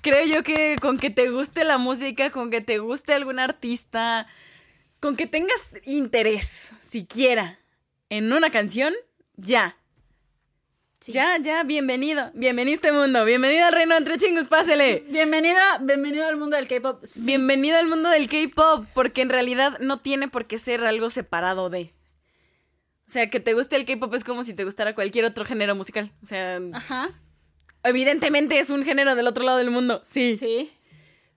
creo yo que con que te guste la música, con que te guste algún artista, con que tengas interés, siquiera, en una canción, ya. Sí. Ya, ya, bienvenido. Bienvenido a este mundo. Bienvenido al reino entre chingos, pásele. Bienvenida, bienvenido al mundo del K-pop. Sí, Bienvenido al mundo del K-pop, porque en realidad no tiene por qué ser algo separado de. O sea, que te guste el K-pop es como si te gustara cualquier otro género musical. O sea, Ajá, evidentemente es un género del otro lado del mundo, sí. sí.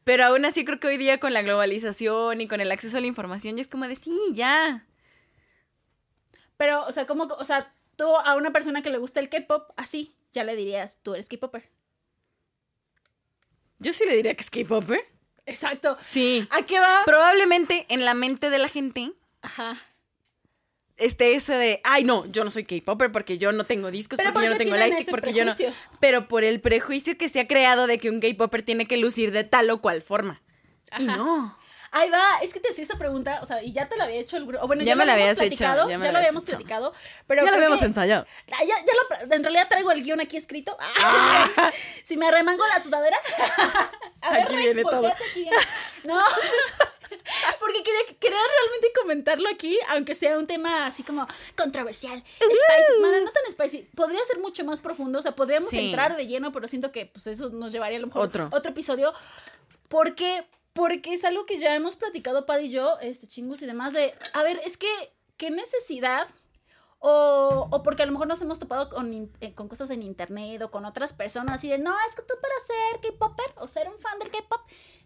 Pero aún así creo que hoy día con la globalización y con el acceso a la información ya es como de sí, ya. Pero, o sea, ¿cómo, o sea, tú a una persona que le gusta el K-pop, así, ya le dirías, tú eres K-popper. Yo sí le diría que es K-popper. Exacto. Sí. ¿A qué va? Probablemente en la mente de la gente Ajá. Esté eso de, ay no, yo no soy K-popper porque yo no tengo discos, Pero porque yo ¿por no tengo lightstick, porque yo no. Pero por el prejuicio que se ha creado de que un K-popper tiene que lucir de tal o cual forma. Y Ajá. no. Ahí va, es que te hacía esa pregunta, o sea, y ya te la había hecho el grupo. Bueno, Ya ya, me la habías hecho, ya me ya la lo habíamos hecho. platicado, pero ya lo habíamos ensayado. Ah, Ya, ya lo, en realidad traigo el guion aquí escrito. [LAUGHS] Ah. [LAUGHS] si me arremango la sudadera. [LAUGHS] A ver, Aquí Rex, viene todo. aquí. No. [LAUGHS] Porque quería, quería realmente comentarlo aquí, aunque sea un tema así como controversial. Spicy. Bueno, no tan spicy. Podría ser mucho más profundo. O sea, podríamos Sí. entrar de lleno, pero siento que pues eso nos llevaría a lo mejor Otro. otro episodio. Porque, porque es algo que ya hemos platicado, Pad y yo, este chingus y demás, de, a ver, es que, ¿qué necesidad? O, o porque a lo mejor nos hemos topado con, eh, con cosas en internet o con otras personas así de, no, es que tú para ser K-Popper o ser un fan del K-Pop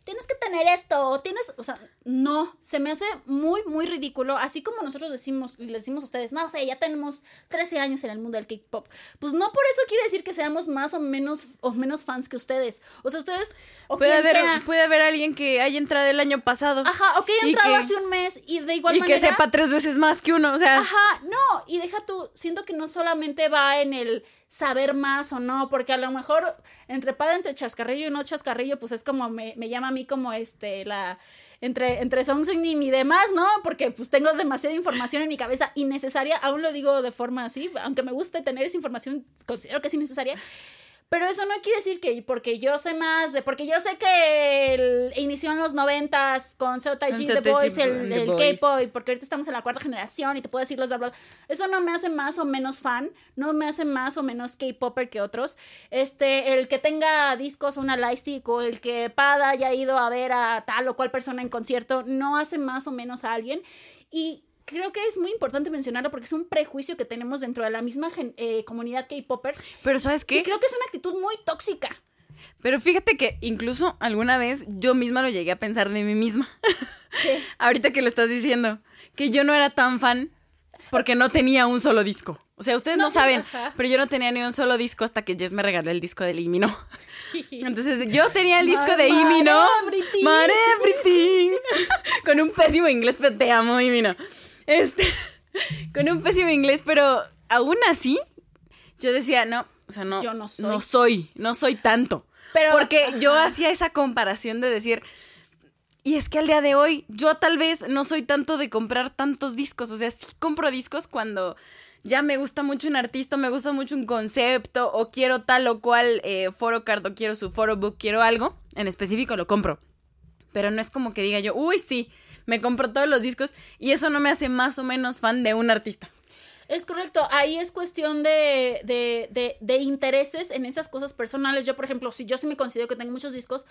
tienes que tener esto, o tienes, o sea, no, se me hace muy, muy ridículo, así como nosotros decimos, les decimos a ustedes, no, o sea, ya tenemos 13 años en el mundo del K-Pop, pues no por eso quiere decir que seamos más o menos, o menos fans que ustedes, o sea, ustedes, o Puede haber, sea, puede haber alguien que haya entrado el año pasado. ajá, o que haya entrado que- hace un mes y de igual y manera... que sepa tres veces más que uno. O sea, Ajá, no, y deja tú, siento que no solamente va en el saber más o no, porque a lo mejor entre pada entre chascarrillo y no chascarrillo, pues es como me, me llama a mí como este, la, entre, entre Songsin y demás, ¿no? Porque pues tengo demasiada información en mi cabeza innecesaria, aún lo digo de forma así, aunque me guste tener esa información, considero que es innecesaria. Pero eso no quiere decir que porque yo sé más de. Porque yo sé que el- inició en los noventas con Seo The Boys, el, el. K-pop, porque ahorita estamos en la cuarta generación y te puedo decir los bla. bla. Eso no me hace más o menos fan, no me hace más o menos K-popper que otros. Este, el que tenga discos o una lightstick o el que Pada haya ido a ver a tal o cual persona en concierto, no hace más o menos a alguien. Y creo que es muy importante mencionarlo porque es un prejuicio que tenemos dentro de la misma gen- eh, comunidad K-popper. pero ¿sabes Y qué? creo que es una actitud muy tóxica. Pero fíjate que incluso alguna vez yo misma lo llegué a pensar de mí misma. ¿Qué? [LAUGHS] Ahorita que lo estás diciendo, que yo no era tan fan porque no tenía un solo disco. O sea, ustedes no, saben, ajá. pero yo no tenía ni un solo disco hasta que Jess me regaló el disco de Limino. Entonces yo tenía el disco de Imino. everything. Mare everything. [LAUGHS] Con un pésimo inglés, pero te amo, Imino. Este, [LAUGHS] con un pésimo inglés, pero aún así, yo decía, no, o sea, no, Yo no soy. no soy, no soy tanto. Pero- Porque yo hacía esa comparación de decir, Y es que al día de hoy yo tal vez no soy tanto de comprar tantos discos, o sea, sí compro discos cuando ya me gusta mucho un artista, me gusta mucho un concepto o quiero tal o cual eh, foro card o quiero su foro book, quiero algo, en específico lo compro. Pero no es como que diga yo, uy, sí, me compro todos los discos y eso no me hace más o menos fan de un artista. Es correcto, ahí es cuestión de, de, de, de, intereses en esas cosas personales. Yo, por ejemplo, si yo sí me considero que tengo muchos discos,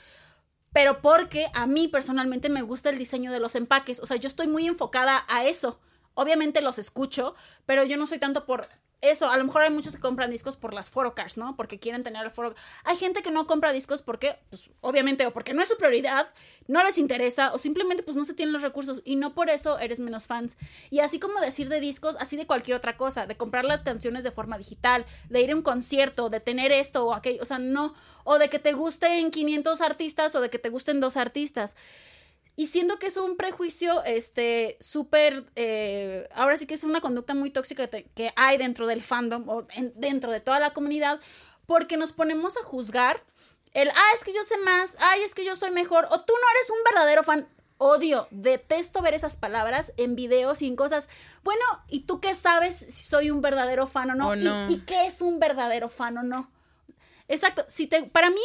pero porque a mí personalmente me gusta el diseño de los empaques, o sea, yo estoy muy enfocada a eso. Obviamente los escucho, pero yo no soy tanto por eso. A lo mejor hay muchos que compran discos por las photocars, ¿no? Porque quieren tener el foro. Hay gente que no compra discos porque, pues, obviamente, o porque no es su prioridad, no les interesa, o simplemente, pues, no se tienen los recursos y no por eso eres menos fans. Y así como decir de discos, así de cualquier otra cosa, de comprar las canciones de forma digital, de ir a un concierto, de tener esto o aquello, o sea, no, o de que te gusten 500 artistas o de que te gusten dos artistas. Y siendo que es un prejuicio, este, súper, eh, ahora sí que es una conducta muy tóxica que hay dentro del fandom o dentro de toda la comunidad, porque nos ponemos a juzgar el, ah, es que yo sé más, ay, es que yo soy mejor, o tú no eres un verdadero fan. Odio, detesto ver esas palabras en videos y en cosas. Bueno, ¿y tú qué sabes si soy un verdadero fan o no? no. ¿Y, ¿Y, qué es un verdadero fan o no? Exacto, si te, para mí,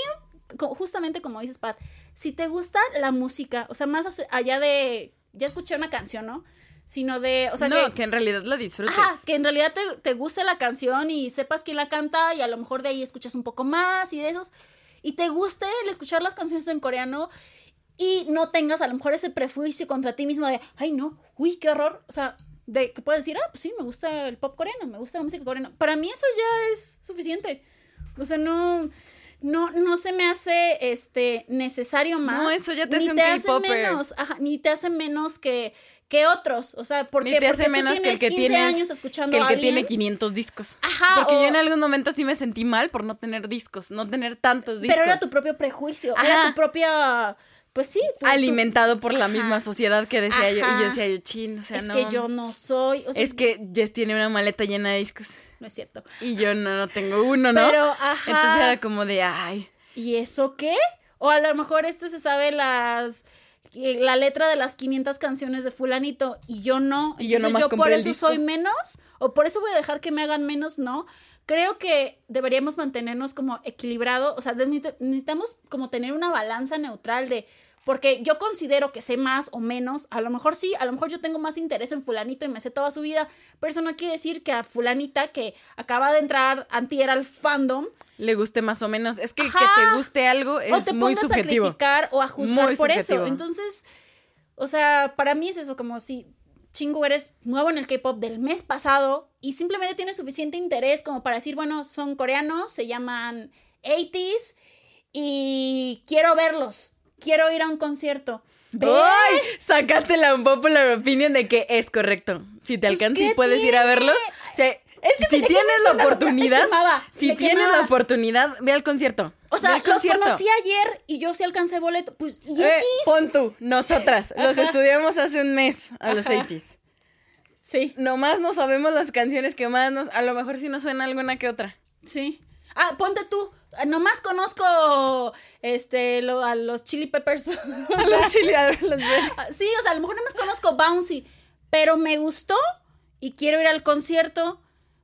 justamente como dices, Pat, si te gusta la música, o sea, más allá de, ya escuché una canción, ¿no? Sino de, o sea, no, que, en realidad la disfrutes. Ajá, que en realidad te, te guste la canción y sepas quién la canta y a lo mejor de ahí escuchas un poco más y de esos, y te guste el escuchar las canciones en coreano y no tengas a lo mejor ese prejuicio contra ti mismo de, ay no, uy, qué horror, o sea, de que puedes decir, ah, pues sí, me gusta el pop coreano, me gusta la música coreana. Para mí eso ya es suficiente. O sea, no, no, no se me hace este necesario más. No, eso ya te ni hace un te hace menos, ajá, ni te hace menos que, que otros. O sea, porque, Ni te hace porque menos tú que el que 15 tienes- años escuchando que el que alguien. tiene 500 discos. Ajá, Porque o- yo en algún momento sí me sentí mal por no tener discos, no tener tantos discos. Pero era tu propio prejuicio, era tu propia, pues sí, tu- alimentado por la Ajá. misma sociedad que decía yo. Y yo decía yo, chin, o sea, es no. que yo no soy, o sea, Es que Jess tiene una maleta llena de discos. no es cierto. Y yo no, no tengo uno, ¿no? Pero, ajá. Entonces era como de, ay. ¿Y eso qué? O a lo mejor este se sabe las que- la letra de las 500 canciones de fulanito y yo no. Y yo Entonces, nomás yo por eso soy menos o por eso voy a dejar que me hagan menos, no. Creo que deberíamos mantenernos como equilibrado, o sea, necesita- necesitamos como tener una balanza neutral de porque yo considero que sé más o menos, a lo mejor sí, a lo mejor yo tengo más interés en fulanito y me sé toda su vida, pero eso no quiere decir que a fulanita que acaba de entrar antier al fandom Le guste más o menos. Es que Ajá. que te guste algo es o te muy pongas subjetivo. a criticar o a juzgar Muy por subjetivo. eso. Entonces, o sea, para mí es eso, como si chingo eres nuevo en el K-pop del mes pasado y simplemente tienes suficiente interés como para decir, bueno, son coreanos, se llaman 80s y quiero verlos, quiero ir a un concierto. ¡Ay! Sacaste la unpopular opinion de que es correcto. Si te Pues, alcanza y ¿qué puedes ir a verlos. O sea, Es que si tienes la oportunidad, [LAUGHS] quemaba, si tienes la oportunidad, ve al concierto. o sea, los concierto. conocí ayer y yo sí alcancé boleto. Pues, ¿y Eh, pon tú, nosotras, [LAUGHS] los estudiamos hace un mes a los Ajá. 80s. Sí, Nomás no sabemos las canciones que más nos. A lo mejor sí nos suena alguna que otra. Sí. Ah, ponte tú. Nomás conozco este lo- a los Chili Peppers. [LAUGHS] los chileadores, los. Ah, sí, o sea, a lo mejor nomás conozco Bouncy, pero me gustó y quiero ir al concierto.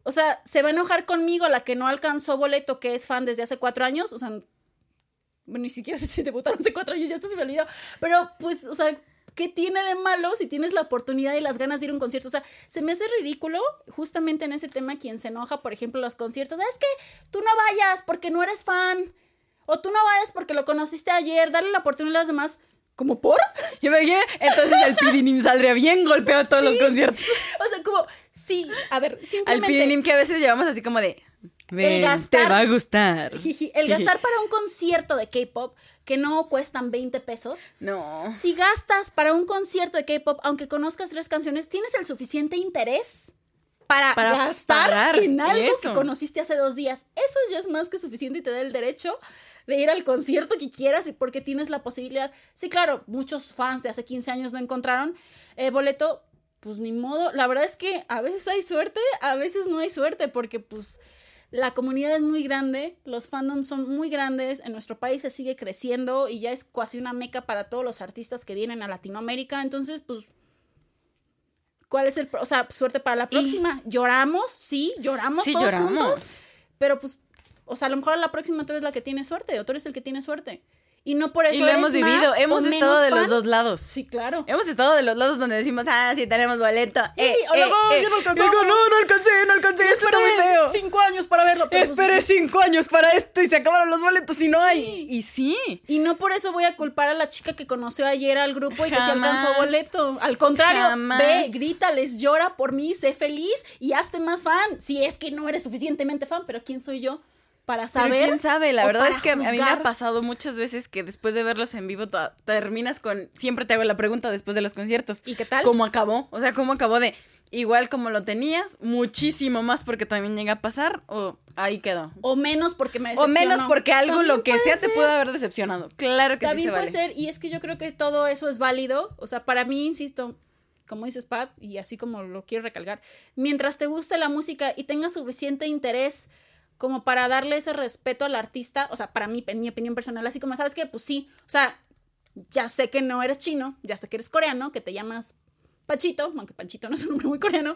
O sea, se va a enojar conmigo la que no alcanzó boleto, que es fan desde hace cuatro años. O sea, bueno, ni siquiera [LAUGHS] sé si debutaron hace cuatro años, ya esto se me olvidó. Pero, pues, o sea, ¿qué tiene de malo si tienes la oportunidad y las ganas de ir a un concierto? O sea, se me hace ridículo justamente en ese tema quien se enoja, por ejemplo, los conciertos. Es que tú no vayas porque no eres fan. O tú no vayas porque lo conociste ayer. Darle la oportunidad a los demás. ¿Como por? [LAUGHS] Yo me imaginé, entonces el Pidinim saldría bien golpeado a todos los conciertos. O sea, como, sí, a ver, Al simplemente. Pidinim que a veces llevamos así como de. Ven, gastar- te va a gustar. Jiji, El gastar para un concierto de K-pop que no cuestan 20 pesos. No. Si gastas para un concierto de K-pop, aunque conozcas tres canciones, tienes el suficiente interés para, Para gastar en algo eso. que conociste hace dos días. Eso ya es más que suficiente y te da el derecho de ir al concierto que quieras y porque tienes la posibilidad. Sí, claro, muchos fans de hace 15 años no encontraron eh, boleto. Pues ni modo. La verdad es que a veces hay suerte, a veces no hay suerte, porque pues la comunidad es muy grande, los fandoms son muy grandes, en nuestro país se sigue creciendo y ya es casi una meca para todos los artistas que vienen a Latinoamérica, entonces pues ¿cuál es el, o sea, suerte para la próxima? Lloramos, sí, lloramos Sí, todos lloramos. juntos, pero pues o sea, a lo mejor a la próxima tú eres la que tiene suerte, o tú eres el que tiene suerte. Y no por eso Y lo eres hemos vivido, más hemos estado de los fan. dos lados. Sí, claro. Hemos estado de los lados donde decimos, ah, sí, tenemos boleto. Sí, Eh, o eh, yo no eh. alcancé. Y luego, no, no alcancé, no alcancé, Esperé feo. cinco años para verlo. pero pues- Esperé cinco años para esto y se acabaron los boletos y no hay. Y sí. Y no por eso voy a culpar a la chica que conoció ayer al grupo y que se alcanzó boleto. Al contrario, Jamás. ve, grítales, llora por mí, sé feliz y hazte más fan. Si es que no eres suficientemente fan, pero ¿quién soy yo para Pero saber? quién sabe, la o verdad es que a mí me ha pasado muchas veces que después de verlos en vivo terminas con siempre te hago la pregunta después de los conciertos. ¿Y qué tal? ¿Cómo acabó? O sea, ¿cómo acabó de igual como lo tenías, muchísimo más porque también llega a pasar o ahí quedó? O menos porque me O decepcionó. menos porque algo También lo que sea te puede haber decepcionado. Claro que También sí se puede vale. ser, y es que yo creo que todo eso es válido. O sea, para mí, insisto, como dices Pat, y así como lo quiero recalcar, mientras te guste la música y tengas suficiente interés como para darle ese respeto al artista, o sea, para mí, en mi opinión personal, así como, ¿sabes qué? Pues sí, o sea, ya sé que no eres chino, ya sé que eres coreano, que te llamas Pachito, aunque Panchito no es un nombre muy coreano,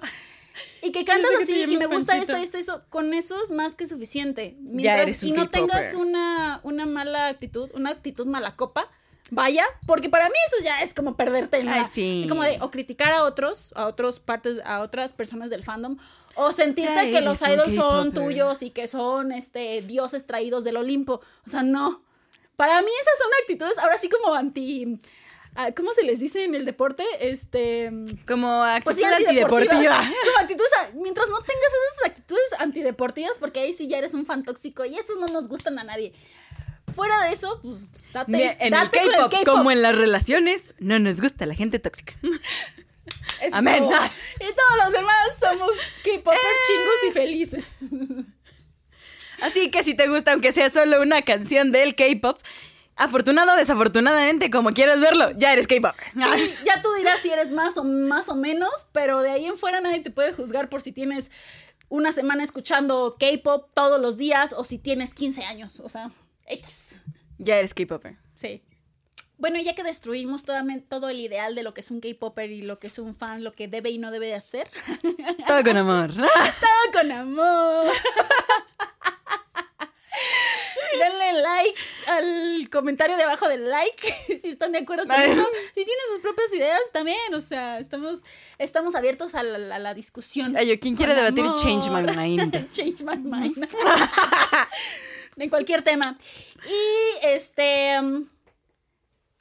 y que cantas que así y me gusta Panchito. esto, esto, esto, con eso es más que suficiente. eres un y no tengas una, una mala actitud, una actitud mala copa, vaya, porque para mí eso ya es como perderte en la, Ay, sí. así como de o criticar a otros, a otras partes, a otras personas del fandom, o sentirte Ya que los idols son tuyos y que son este dioses traídos del Olimpo. O sea, no. Para mí esas son actitudes ahora sí como anti ah, ¿Cómo se les dice en el deporte? Este. Como actitud Pues sí, antideportiva. antideportivas. Como actitudes, a- mientras no tengas esas actitudes antideportivas, porque ahí sí ya eres un fan tóxico y esos no nos gustan a nadie. Fuera de eso, pues date, Mira, en el con K-pop, K-pop. como en las relaciones, no nos gusta la gente tóxica. [LAUGHS] Eso. Amén. Y todos los demás somos K-popers chingos y felices. Así que si te gusta, aunque sea solo una canción del K-pop, afortunado o desafortunadamente, como quieras verlo, ya eres K-pop. Ya tú dirás si eres más o más o menos, pero de ahí en fuera nadie te puede juzgar por si tienes una semana escuchando K-pop todos los días o si tienes 15 años, o sea, X. Ya eres K-popper. Sí. Bueno, ya que destruimos toda- todo el ideal de lo que es un K-popper y lo que es un fan, lo que debe y no debe de hacer, [LAUGHS] Todo con amor. [LAUGHS] todo con amor. [LAUGHS] Denle like al comentario de abajo del like si están de acuerdo con Ay. esto. Si tienen sus propias ideas también, o sea, estamos, estamos abiertos a la, a la discusión. Ay, yo, ¿quién quiere debatir amor. Change My Mind? Change my mind. De cualquier tema. Y este. um,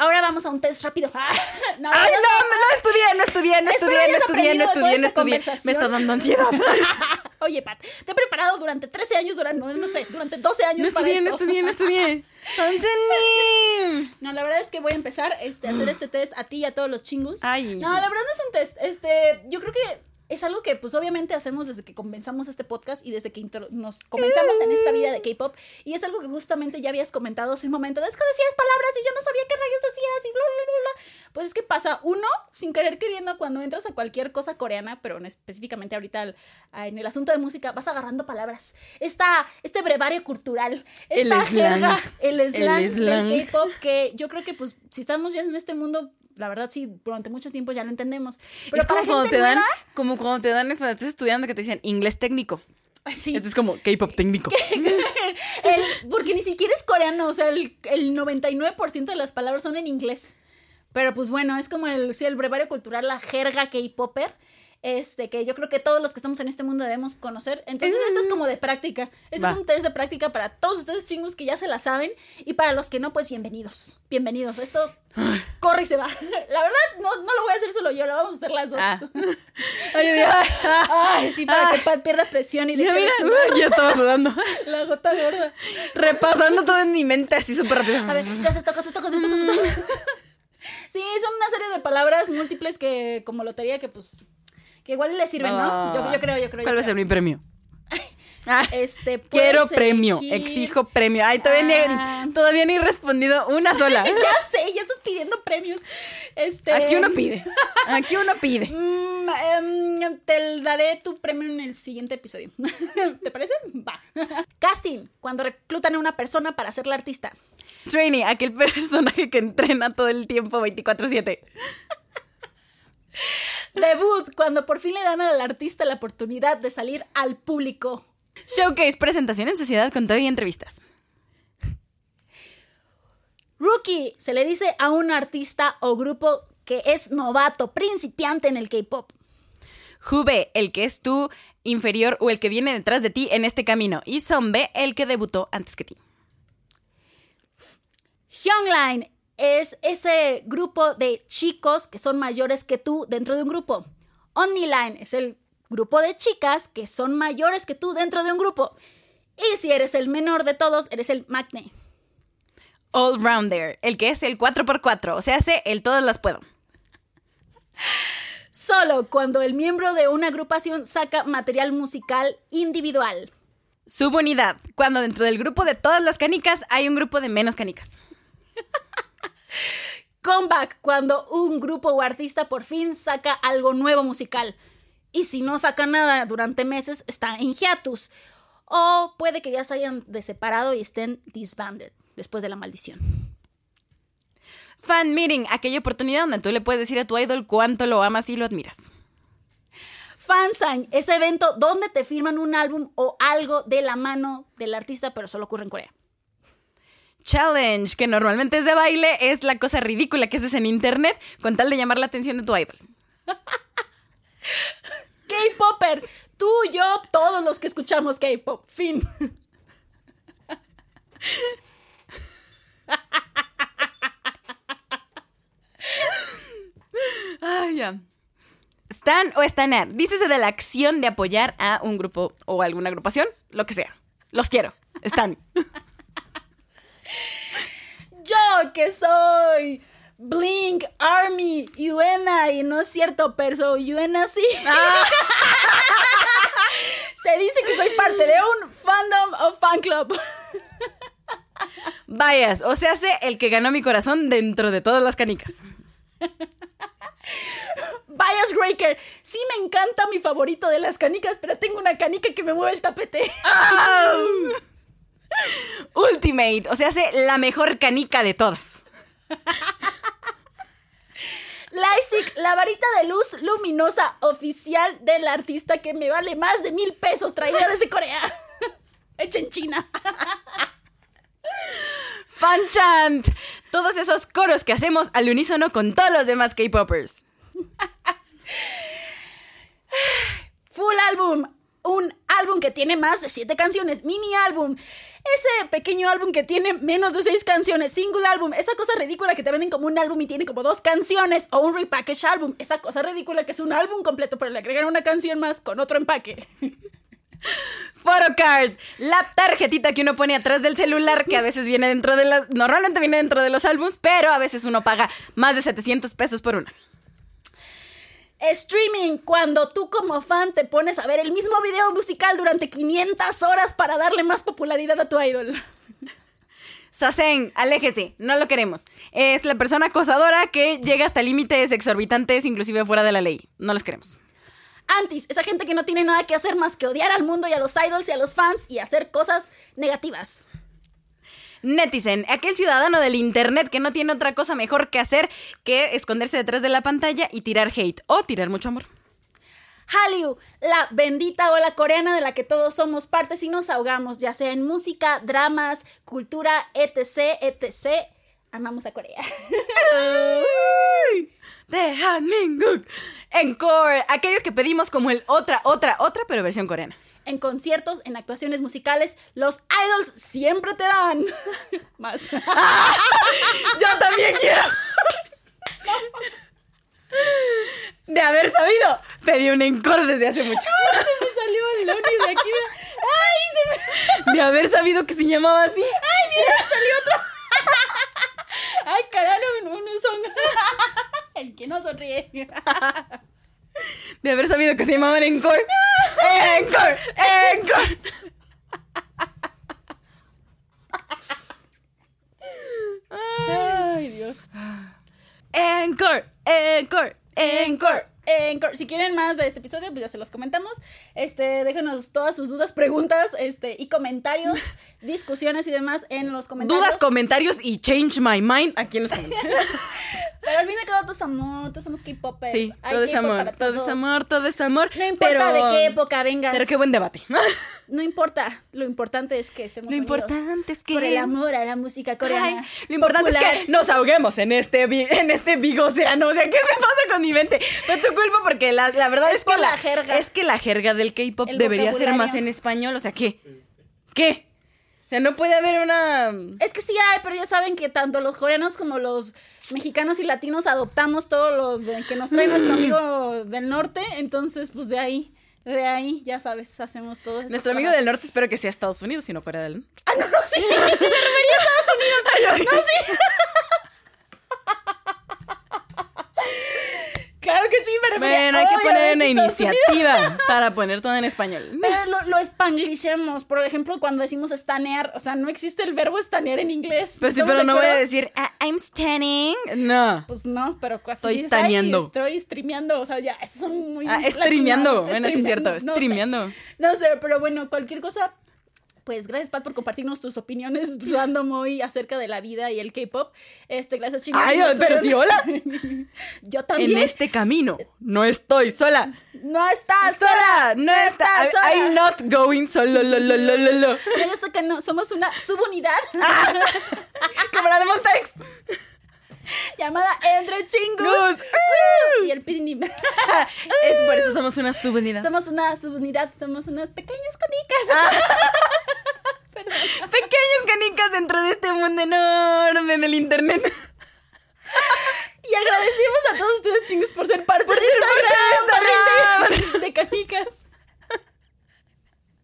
Ahora vamos a un test rápido. [LAUGHS] no, Ay, no, no, no estudié, no estudié, no estudié, no estudié, no estudié, no estudié. Me está dando ansiedad. [LAUGHS] Oye, Pat, te he preparado durante 13 años, durante, no, no sé, durante 12 años No para estudié, no esto. estudié, no estudié. [LAUGHS] No, la verdad es que voy a empezar este, a hacer este test a ti y a todos los chingus. Ay. No, la verdad no es un test. Este, yo creo que es algo que pues obviamente hacemos desde que comenzamos este podcast y desde que nos comenzamos en esta vida de K-pop y es algo que justamente ya habías comentado hace un momento, es que decías palabras y yo no sabía qué rayos decías y bla bla bla bla. Pues es que pasa uno sin querer queriendo cuando entras a cualquier cosa coreana, pero en- específicamente ahorita al- en el asunto de música vas agarrando palabras. Esta este brevario cultural, El esta slang. jerga, el El slang, slang. del K-pop que yo creo que pues si estamos ya en este mundo la verdad sí, durante mucho tiempo ya lo entendemos. Pero es como cuando te dan, como cuando te dan cuando estás estudiando que te dicen inglés técnico. sí, Esto es como K-pop técnico. [LAUGHS] el- porque ni siquiera es coreano, o sea, el, el 99% de las palabras son en inglés. Pero pues bueno, es como el, sí, el brevario cultural, la jerga K-popper. Este, que yo creo que todos los que estamos en este mundo debemos conocer. Entonces, esto es como de práctica. Este Va. es un test de práctica para todos ustedes chingos que ya se la saben. Y para los que no, pues bienvenidos. Bienvenidos. Esto corre y se va. [LAUGHS] La verdad, no, no lo voy a hacer solo yo, lo vamos a hacer las dos. Ah. [LAUGHS] Ay, Dios. Ay, sí, para que Pat pierda presión y deje de mira, sudar. ya estaba sudando. [LAUGHS] la gota gorda. Repasando todo en mi mente así súper rápido. A ver, ¿qué esto? ¿Qué haces esto? ¿Qué haces esto? ¿Qué haces esto? Sí, son una serie de palabras múltiples que, como lotería, que pues, que igual le sirven, ¿no? Yo, yo creo, yo creo. ¿Cuál va a ser mi premio? [LAUGHS] Ah, este, Quiero premio, exijo premio. Ay, todavía, Ah. ni, todavía ni he respondido una sola. [LAUGHS] ya sé, ya estás pidiendo premios. Este, Aquí uno pide. Aquí uno pide. [LAUGHS] Mm, em, te daré tu premio en el siguiente episodio. ¿Te parece? Va. Casting, cuando reclutan a una persona para ser la artista. Trainee, aquel personaje que entrena todo el tiempo 24-7. Debut, cuando por fin le dan al artista la oportunidad de salir al público. Showcase, presentación en sociedad con todo y entrevistas. Rookie, se le dice a un artista o grupo que es novato, principiante en el K-pop. Jube, el que es tu inferior o el que viene detrás de ti en este camino. Y Zombe, el que debutó antes que ti. Hyungline es ese grupo de chicos que son mayores que tú dentro de un grupo. Onlyline es el grupo de chicas que son mayores que tú dentro de un grupo. Y si eres el menor de todos, eres el Magne. All Rounder, el que es el 4x4, o sea, hace el todas las puedo. Solo cuando el miembro de una agrupación saca material musical individual. Subunidad, cuando dentro del grupo de todas las canicas hay un grupo de menos canicas. Comeback, cuando un grupo o artista por fin saca algo nuevo musical. Y si no saca nada durante meses, está en hiatus. O puede que ya se hayan deseparado y estén disbanded después de la maldición. Fan meeting, aquella oportunidad donde tú le puedes decir a tu idol cuánto lo amas y lo admiras. Fansign, ese evento donde te firman un álbum o algo de la mano del artista, pero solo ocurre en Corea. Challenge, que normalmente es de baile, es la cosa ridícula que haces en internet con tal de llamar la atención de tu idol. [LAUGHS] K-Popper, tú, yo, todos los que escuchamos K-Pop. Fin. Ay, ya. Stan o estanar, dícese de la acción de apoyar a un grupo o alguna agrupación, lo que sea. Los quiero. Stan. Yo que soy Blink, Army, Yuena, y no es cierto, pero Yuena sí. Se dice que soy parte de un fandom o fan club. Vayas, o se hace el que ganó mi corazón dentro de todas las canicas. Bias Breaker, sí me encanta mi favorito de las canicas, pero tengo una canica que me mueve el tapete. Ultimate, o se hace la mejor canica de todas. Lightstick, la varita de luz luminosa oficial del artista que me vale más de mil pesos traída desde Corea. [LAUGHS] Hecha en China. Fan chant, todos esos coros que hacemos al unísono con todos los demás K-popers. Full álbum. Un álbum que tiene más de siete canciones. Mini álbum. Ese pequeño álbum que tiene menos de seis canciones. Single álbum. Esa cosa ridícula que te venden como un álbum y tiene como dos canciones. O un repackage álbum. Esa cosa ridícula que es un álbum completo, pero le agregan una canción más con otro empaque. [LAUGHS] Photocard, la tarjetita que uno pone atrás del celular que a veces viene dentro de las... Normalmente viene dentro de los álbums, pero a veces uno paga más de 700 pesos por una. Streaming, cuando tú como fan te pones a ver el mismo video musical durante 500 horas para darle más popularidad a tu idol. [LAUGHS] Sasen, aléjese, no lo queremos. Es la persona acosadora que llega hasta límites exorbitantes, inclusive fuera de la ley. No los queremos. Antis, esa gente que no tiene nada que hacer más que odiar al mundo y a los idols y a los fans y hacer cosas negativas. Netizen, aquel ciudadano del internet que no tiene otra cosa mejor que hacer que esconderse detrás de la pantalla y tirar hate o tirar mucho amor. Hallyu, la bendita ola coreana de la que todos somos partes y nos ahogamos, ya sea en música, dramas, cultura, etc, etc. Amamos a Corea. [LAUGHS] De Hanminguk. Encore, aquello que pedimos como el otra, otra, otra, pero versión coreana. En conciertos, en actuaciones musicales, los idols siempre te dan [LAUGHS] más. [LAUGHS] Yo también quiero. De haber sabido, pedí un encore desde hace mucho. Se me salió el Loni de aquí. ¡Ay! Se me... De haber sabido que se llamaba así. ¡Ay, mira! Salió otro. ¡Ay, carajo! Uno son. El que no sonríe. De haber sabido que se llamaban Encore. Encore, Encore. Ay, Dios. Encore, Encore, Encore. Si quieren más de este episodio, pues ya se los comentamos. Este, déjenos todas sus dudas, preguntas, este, y comentarios, [LAUGHS] discusiones y demás en los comentarios. Dudas, comentarios y change my mind aquí en los comentarios. [LAUGHS] Pero al fin y al cabo, todo es amor, todos somos K-popers. Sí, todo es K-pop amor, todo es todos. amor, todo es amor. No importa pero, de qué época vengas. Pero qué buen debate. [LAUGHS] No importa. Lo importante es que estemos Lo importante es que- Por el amor a la música coreana. Ay, lo importante popular. es que nos ahoguemos en este en este big océano. O sea, ¿qué me pasa con mi mente? Fue tu culpa porque la, la verdad Es es, que la, la jerga. es que la jerga del K-pop debería ser más en español. O sea, ¿qué? ¿Qué? O sea, no puede haber una. Es que sí hay, pero ya saben que tanto los coreanos como los mexicanos y latinos adoptamos todo lo que nos trae nuestro [CLEARS THROAT] amigo del norte. Entonces, pues de ahí, de ahí, ya sabes, hacemos todo esto. Nuestro amigo del norte espero que sea Estados Unidos y no Corea del Norte. Ah, no, no, sí. Me refería a Estados Unidos. No, sí. Claro que sí, refería Bueno, hay que poner una iniciativa [LAUGHS] para poner todo en español. Pero lo, lo. Por ejemplo, cuando decimos estanear, o sea, no existe el verbo estanear en inglés. Pues sí, ¿Estamos pero no voy a decir "Ah, I'm standing. No. Pues no, pero casi Estoy dices, "Ay, staneando". estoy streameando, o sea, ya, esos son muy Ah, streameando. Bueno, sí es cierto, Streameando, no sé. No sé, pero bueno, cualquier cosa. Pues gracias, Pat, por compartirnos tus opiniones [LAUGHS] random hoy acerca de la vida y el K-pop. Este, gracias, chicos. Ay, pero sí, hola. [LAUGHS] Yo En también. este camino no estoy sola. No estás Sola, no está. sola. I'm not going solo, lo, lo, lo, lo, yo sé que no, somos una subunidad [LAUGHS] Ah. Cámara de Monsta X. llamada Entre Chingus. Gus. Y el. Es por eso somos una subunidad. somos una subunidad, somos unas pequeñas canicas. [LAUGHS] Pequeñas canicas dentro de este mundo enorme del internet. [LAUGHS] Y agradecemos a todos ustedes, chingos, por ser parte de esta parte de gran familia [LAUGHS] de canicas.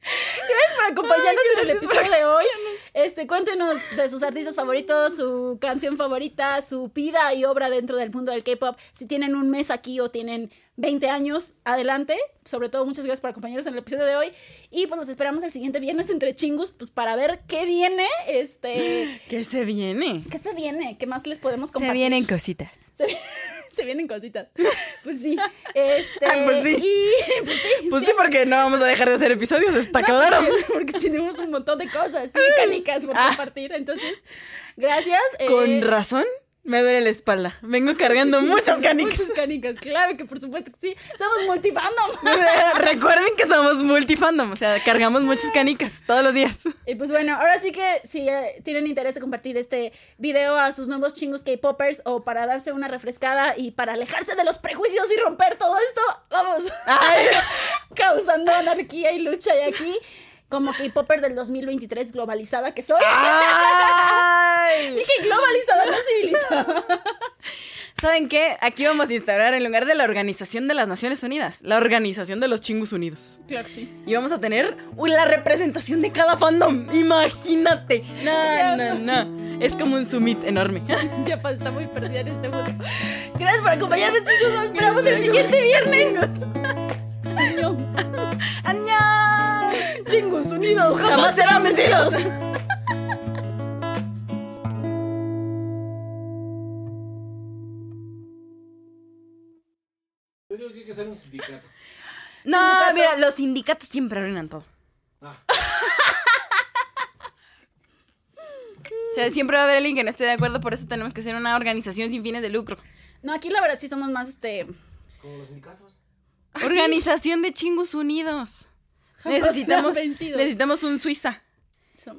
Gracias por acompañarnos en el episodio de hoy. Este, cuéntenos de sus artistas favoritos, su canción favorita, su vida y obra dentro del mundo del K-pop. Si tienen un mes aquí o tienen 20 años, adelante. Sobre todo, muchas gracias por acompañarnos en el episodio de hoy. Y pues los esperamos el siguiente viernes entre chingus, pues para ver qué viene. Este. [GASPS] ¿Qué se viene? ¿Qué se viene? ¿Qué más les podemos Se compartir? vienen cositas. Se, [LAUGHS] se vienen cositas. [LAUGHS] Pues sí. [LAUGHS] Este. Ah, pues sí. Y pues sí. Pues sí, porque no vamos a dejar de hacer episodios, está claro. Porque, porque tenemos un montón de cosas y canicas por Ah. compartir. Entonces, gracias. eh, Con razón, me duele la espalda. Vengo cargando [LAUGHS] muchas canicas. Muchas canicas, claro que por supuesto que sí. Somos multifandom. [LAUGHS] Recuerden que somos multifandom, o sea, cargamos muchas canicas todos los días. Y pues bueno, ahora sí que si eh, tienen interés de compartir este video a sus nuevos chingos K-popers o para darse una refrescada y para alejarse de los prejuicios y romper todo esto, vamos. Ay. [LAUGHS] Causando anarquía y lucha y aquí como K-popper del 2023 globalizada que soy. Ay. [LAUGHS] Dije globalizada, no civilizada. [LAUGHS] ¿Saben qué? Aquí vamos a instaurar en lugar de la Organización de las Naciones Unidas, la Organización de los Chingus Unidos. Claro que sí. Y vamos a tener la representación de cada fandom. Imagínate. No, no, no. Es como un summit enorme. [LAUGHS] Ya pues, está muy perdida en este mundo. Gracias por acompañarnos, chicos. Nos esperamos el siguiente viernes. Añón. ¡Añón! Chingos unidos, Jamás serán vencidos. Yo digo que hay que hacer un sindicato. No, Sindicato. mira, los sindicatos siempre arruinan todo. Ah, O sea, siempre va a haber alguien que no esté de acuerdo, por eso tenemos que ser una organización sin fines de lucro. No, aquí la verdad sí somos más este. como los sindicatos. Organización de Chingus Unidos. [LAUGHS] Jamás Necesitamos, necesitamos un Suiza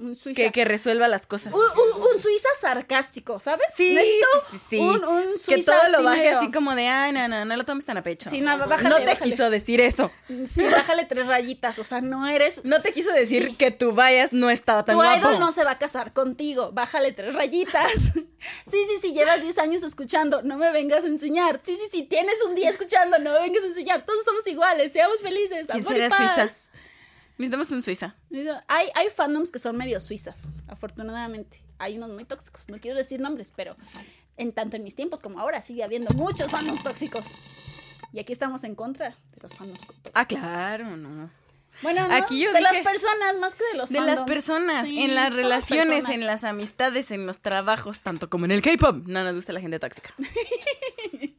un Suiza. que, que resuelva las cosas. Un, un- un Suiza sarcástico, ¿sabes? Sí, Necesito sí. Un, un Suiza que todo lo así baje medio- así como de, ay, no, no, no lo tomes tan a pecho. Sí, no, bájale, no te bájale. quiso decir eso. Sí, bájale tres rayitas. O sea, no eres. No te quiso decir que tu bias no estaba tan Tu guapo. idol no se va a casar contigo. Bájale tres rayitas. [LAUGHS] Sí, sí, sí, llevas 10 años escuchando. No me vengas a enseñar. Sí, sí, sí, tienes un día escuchando. No me vengas a enseñar. Todos somos iguales. Seamos felices. ¿Quién amor y será paz. Suiza? Necesitamos un Suiza. Hay, hay fandoms que son medio suizas, afortunadamente. Hay unos muy tóxicos. No quiero decir nombres, pero en tanto en mis tiempos como ahora sigue habiendo muchos fandoms tóxicos. Y aquí estamos en contra de los fandoms. tóxicos. Ah, claro, no. Bueno, ¿no? Aquí yo de las dije- personas más que de los De las fandoms. personas, Sí, en las relaciones, personas. en las amistades, en los trabajos, tanto como en el K-pop. No nos gusta la gente tóxica. [LAUGHS]